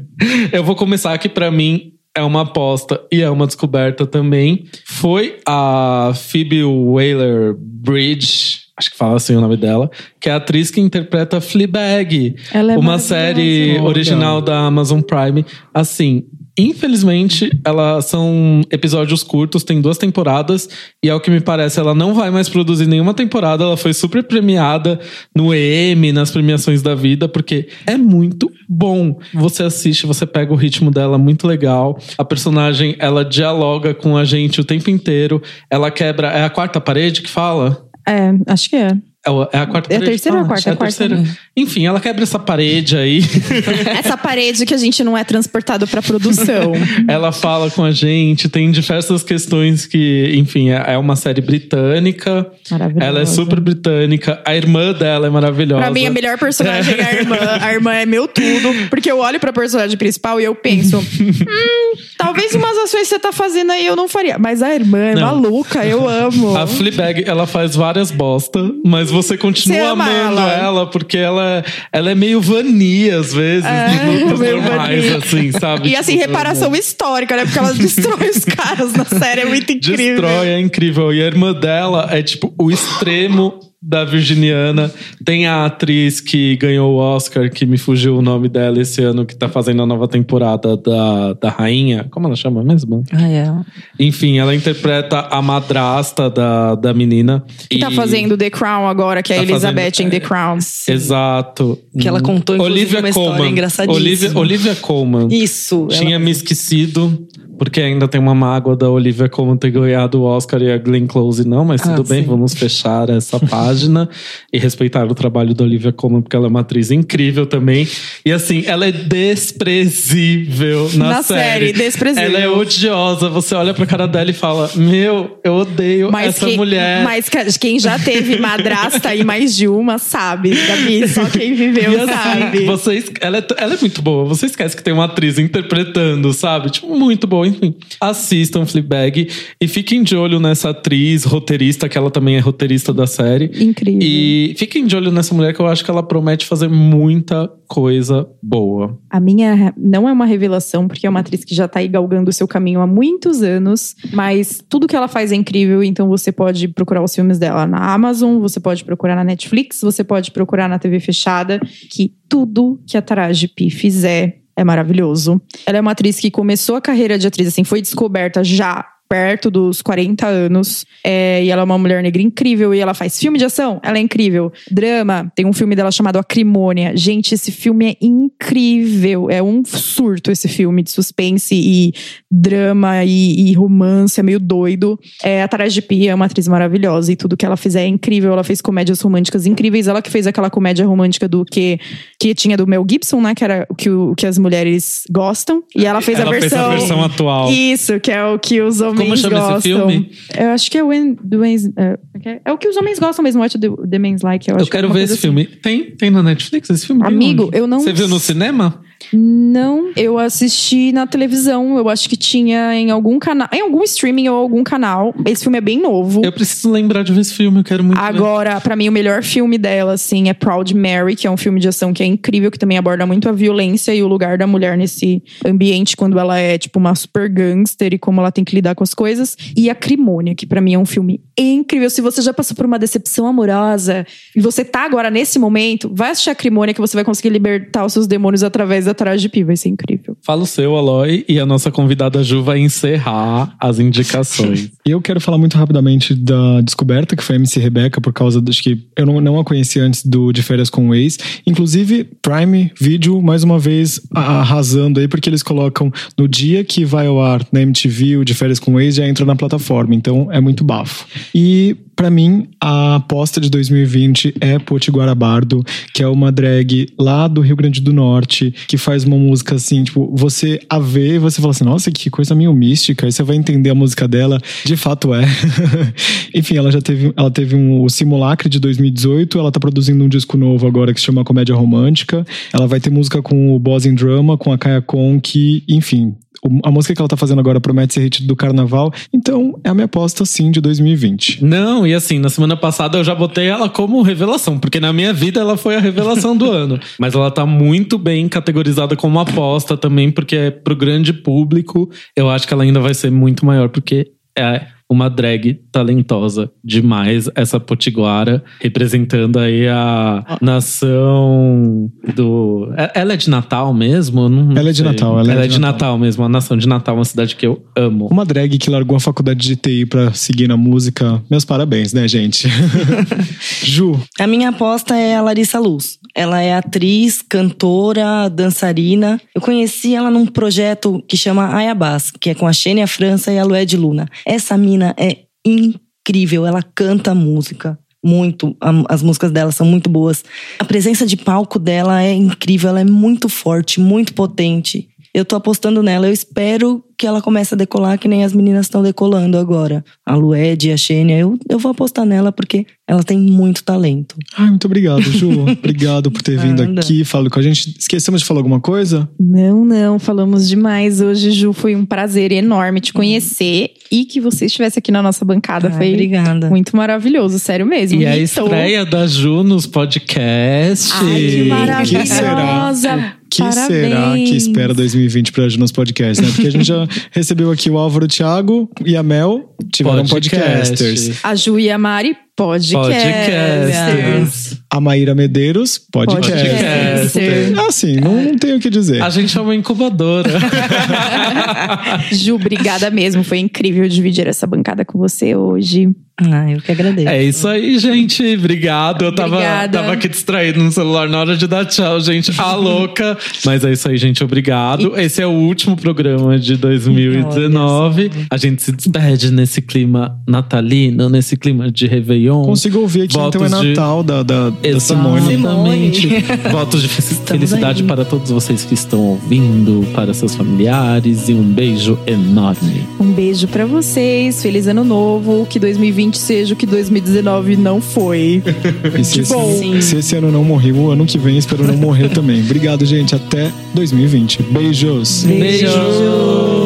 *laughs* Eu vou começar aqui pra mim. É uma aposta e é uma descoberta também. Foi a Phoebe Waller-Bridge, acho que fala assim o nome dela, que é a atriz que interpreta Fleabag, Ela é uma série original da Amazon Prime. Assim, infelizmente, elas são episódios curtos, tem duas temporadas, e ao que me parece, ela não vai mais produzir nenhuma temporada. Ela foi super premiada no Emmy, nas premiações da vida, porque é muito bom. Você assiste, você pega o ritmo dela, muito legal. A personagem, ela dialoga com a gente o tempo inteiro. Ela quebra. É a quarta parede que fala? É, acho que é. É é a quarta É a parede? terceira ou a Ah, quarta? É É a a quarta, terceira. né? Enfim, ela quebra essa parede aí. *laughs* Essa parede que a gente não é transportado pra produção. *laughs* ela fala com a gente, tem diversas questões que, enfim, é é uma série britânica. Maravilhosa. Ela é super britânica. A irmã dela é maravilhosa. Pra mim, a melhor personagem é a irmã. A irmã é meu tudo. Porque eu olho pra personagem principal e eu penso: hum, talvez umas ações que você tá fazendo aí eu não faria. Mas a irmã é Não. maluca, eu *laughs* amo. A Fleabag, ela faz várias bosta, mas você continua Você ama amando ela. ela. porque ela, ela é meio vania às vezes, É, nos lutas normais, vania. assim, sabe? E assim, Tipo, reparação histórica, né? Porque ela destrói os caras na série, é muito *laughs* incrível. Destrói, é incrível. E a irmã dela é tipo o extremo da Virginiana. Tem a atriz que ganhou o Oscar, que me fugiu o nome dela esse ano, que tá fazendo a nova temporada da, da Rainha. Como ela chama mesmo? Ah, é. Enfim, ela interpreta a madrasta da, da menina. Que tá fazendo The Crown agora, que é a Tá Elizabeth fazendo- em The Crown. Exato. Que ela contou, Olivia uma história Colman. engraçadíssima. Olivia, Olivia Colman. Isso. ela- Tinha me esquecido, porque ainda tem uma mágoa da Olivia Colman ter ganhado o Oscar e a Glenn Close não, mas Ah, tudo bem, sim. vamos fechar essa página *laughs* e respeitar o trabalho da Olivia Colman, porque ela é uma atriz incrível também. E assim, ela é desprezível na, Na série, desprezível. Ela é odiosa. Você olha pra cara dela e fala: Meu, eu odeio Mas, essa quem, mulher. mas que- quem já teve madrasta e mais de uma sabe, Gabi. Só quem viveu E assim, sabe. você es- ela, é, ela é muito boa. Você esquece que tem uma atriz interpretando, sabe? Tipo, muito boa. Enfim, assistam Fleabag e fiquem de olho nessa atriz roteirista, que ela também é roteirista da série. Incrível. E fiquem de olho nessa mulher que eu acho que ela promete fazer muita coisa boa. A minha não é uma revelação, porque é uma atriz que já tá aí galgando o seu caminho há muitos anos, mas tudo que ela faz é incrível, então você pode procurar os filmes dela na Amazon, você pode procurar na Netflix, você pode procurar na TV fechada, que tudo que a Taraji P fizer é maravilhoso. Ela é uma atriz que começou a carreira de atriz, assim, foi descoberta já perto dos 40 anos. É, e ela é uma mulher negra incrível. E ela faz filme de ação, ela é incrível. Drama, tem um filme dela chamado Acrimônia. Gente, esse filme é incrível. É um surto esse filme de suspense e drama e, e romance, é meio doido. É, a Taraji P é uma atriz maravilhosa e tudo que ela fizer é incrível. Ela fez comédias românticas incríveis. Ela que fez aquela comédia romântica do que, que tinha do Mel Gibson, né? Que era o que, o, que as mulheres gostam. E ela fez ela a versão. fez a versão atual. Isso, que é o que os homens Como chama esse gostam. filme? Eu acho que é o When the Men's- é, é o que os homens gostam mesmo, What the, the Men's Like. Eu, Eu acho que é quero ver esse assim. filme. Tem, tem na Netflix esse filme? Amigo, eu não Você viu no cinema? Não, eu assisti na televisão. Eu acho que tinha em algum canal, em algum streaming ou algum canal. Esse filme é bem novo. Eu preciso lembrar de ver esse filme, eu quero muito. Agora, pra mim, o melhor filme dela, assim, é Proud Mary, que é um filme de ação que é incrível, que também aborda muito a violência e o lugar da mulher nesse ambiente quando ela é, tipo, uma super gangster e como ela tem que lidar com as coisas. E Acrimônia, que pra mim é um filme incrível. Se você já passou por uma decepção amorosa e você tá agora nesse momento, vai assistir Acrimônia que você vai conseguir libertar os seus demônios através da Taraji P. Vai ser incrível. Fala o seu, Aloy, e a nossa convidada Ju vai encerrar as indicações. *laughs* E eu quero falar muito rapidamente da descoberta, que foi a MC Rebeca, por causa de que eu não, não a conheci antes do De Férias com o Ex. Inclusive, Prime Video, mais uma vez, arrasando aí, porque eles colocam no dia que vai ao ar na MTV, o De Férias com o Ex já entra na plataforma. Então, é muito bafo. E, pra mim, a aposta de 2020 é Potiguara Bardo, que é uma drag lá do Rio Grande do Norte, que faz uma música assim, tipo, você a vê e você fala assim, nossa, que coisa meio mística, aí você vai entender a música dela, de fato é. *laughs* Enfim, ela já teve, ela teve um o Simulacre de 2018, ela tá produzindo um disco novo agora que se chama Comédia Romântica. Ela vai ter música com o Boss in Drama, com a Kaya Conk, enfim. A música que ela tá fazendo agora promete ser hit do carnaval, então é a minha aposta sim de 2020. Não, e assim, na semana passada eu já botei ela como revelação, porque na minha vida ela foi a revelação do *laughs* ano. Mas ela tá muito bem categorizada como aposta também, porque é pro grande público. Eu acho que ela ainda vai ser muito maior, porque é uma drag talentosa demais, essa potiguara, representando aí a nação do. É- Ela é de Natal mesmo? Não, Ela é de sei. Natal, ela é é de de Natal. Natal mesmo, a nação de Natal, uma cidade que eu amo. Uma drag que largou a faculdade de TI pra seguir na música. Meus parabéns, né, gente? *laughs* Ju, A minha aposta é a Larissa Luz. Ela é atriz, cantora, dançarina. Eu conheci ela num projeto que chama Ayabás, que é com a Xênia França e a Lued Luna. Essa mina é incrível, ela canta música. Muito, as músicas dela são muito boas. A presença de palco dela é incrível, ela é muito forte, muito potente. Eu tô apostando nela, eu espero que ela comece a decolar que nem as meninas estão decolando agora. A Lued e a Xênia, eu, eu vou apostar nela porque ela tem muito talento. ai, muito obrigado, Ju. *laughs* obrigado por ter vindo Nada. aqui, falando com a gente. Esquecemos de falar alguma coisa? Não, não, falamos demais hoje, Ju. Foi um prazer enorme te conhecer e que você estivesse aqui na nossa bancada. Ai, foi obrigada. muito maravilhoso, sério mesmo. E a Mitou. estreia da Ju nos podcasts. Ai, que Que será? maravilhosa. que será Parabéns. que espera 2020 pra Ju nos podcasts, né? Porque a gente já recebeu aqui o Álvaro Thiago e a Mel tiveram Podcast. podcasters. A Ju e a Mari, podcasters. Podcasters. A Maíra Medeiros, podcast. Podcaster. Assim, não, não tenho o que dizer. A gente é uma incubadora. *laughs* Ju, obrigada mesmo. Foi incrível dividir essa bancada com você hoje. Ah, eu que agradeço. É isso aí, gente. Obrigado. Eu tava, Obrigada. tava aqui distraído no celular na hora de dar tchau, gente. A *laughs* louca. Mas é isso aí, gente. Obrigado. Esse é o último programa de 2019. A gente se despede nesse clima natalino, nesse clima de Réveillon. Consigo ouvir aqui, então é Votos de- Natal da, da, da Simone. Exatamente. Votos de fe- felicidade aí. para todos vocês que estão ouvindo, para seus familiares e um beijo enorme. Um beijo pra vocês. Feliz ano novo. Que 2020 seja o que 2019 não foi. *laughs* E se, Que bom. esse, se esse ano não morrer, o ano que vem espero não morrer também. Obrigado, gente. Até 2020. Beijos. Olha o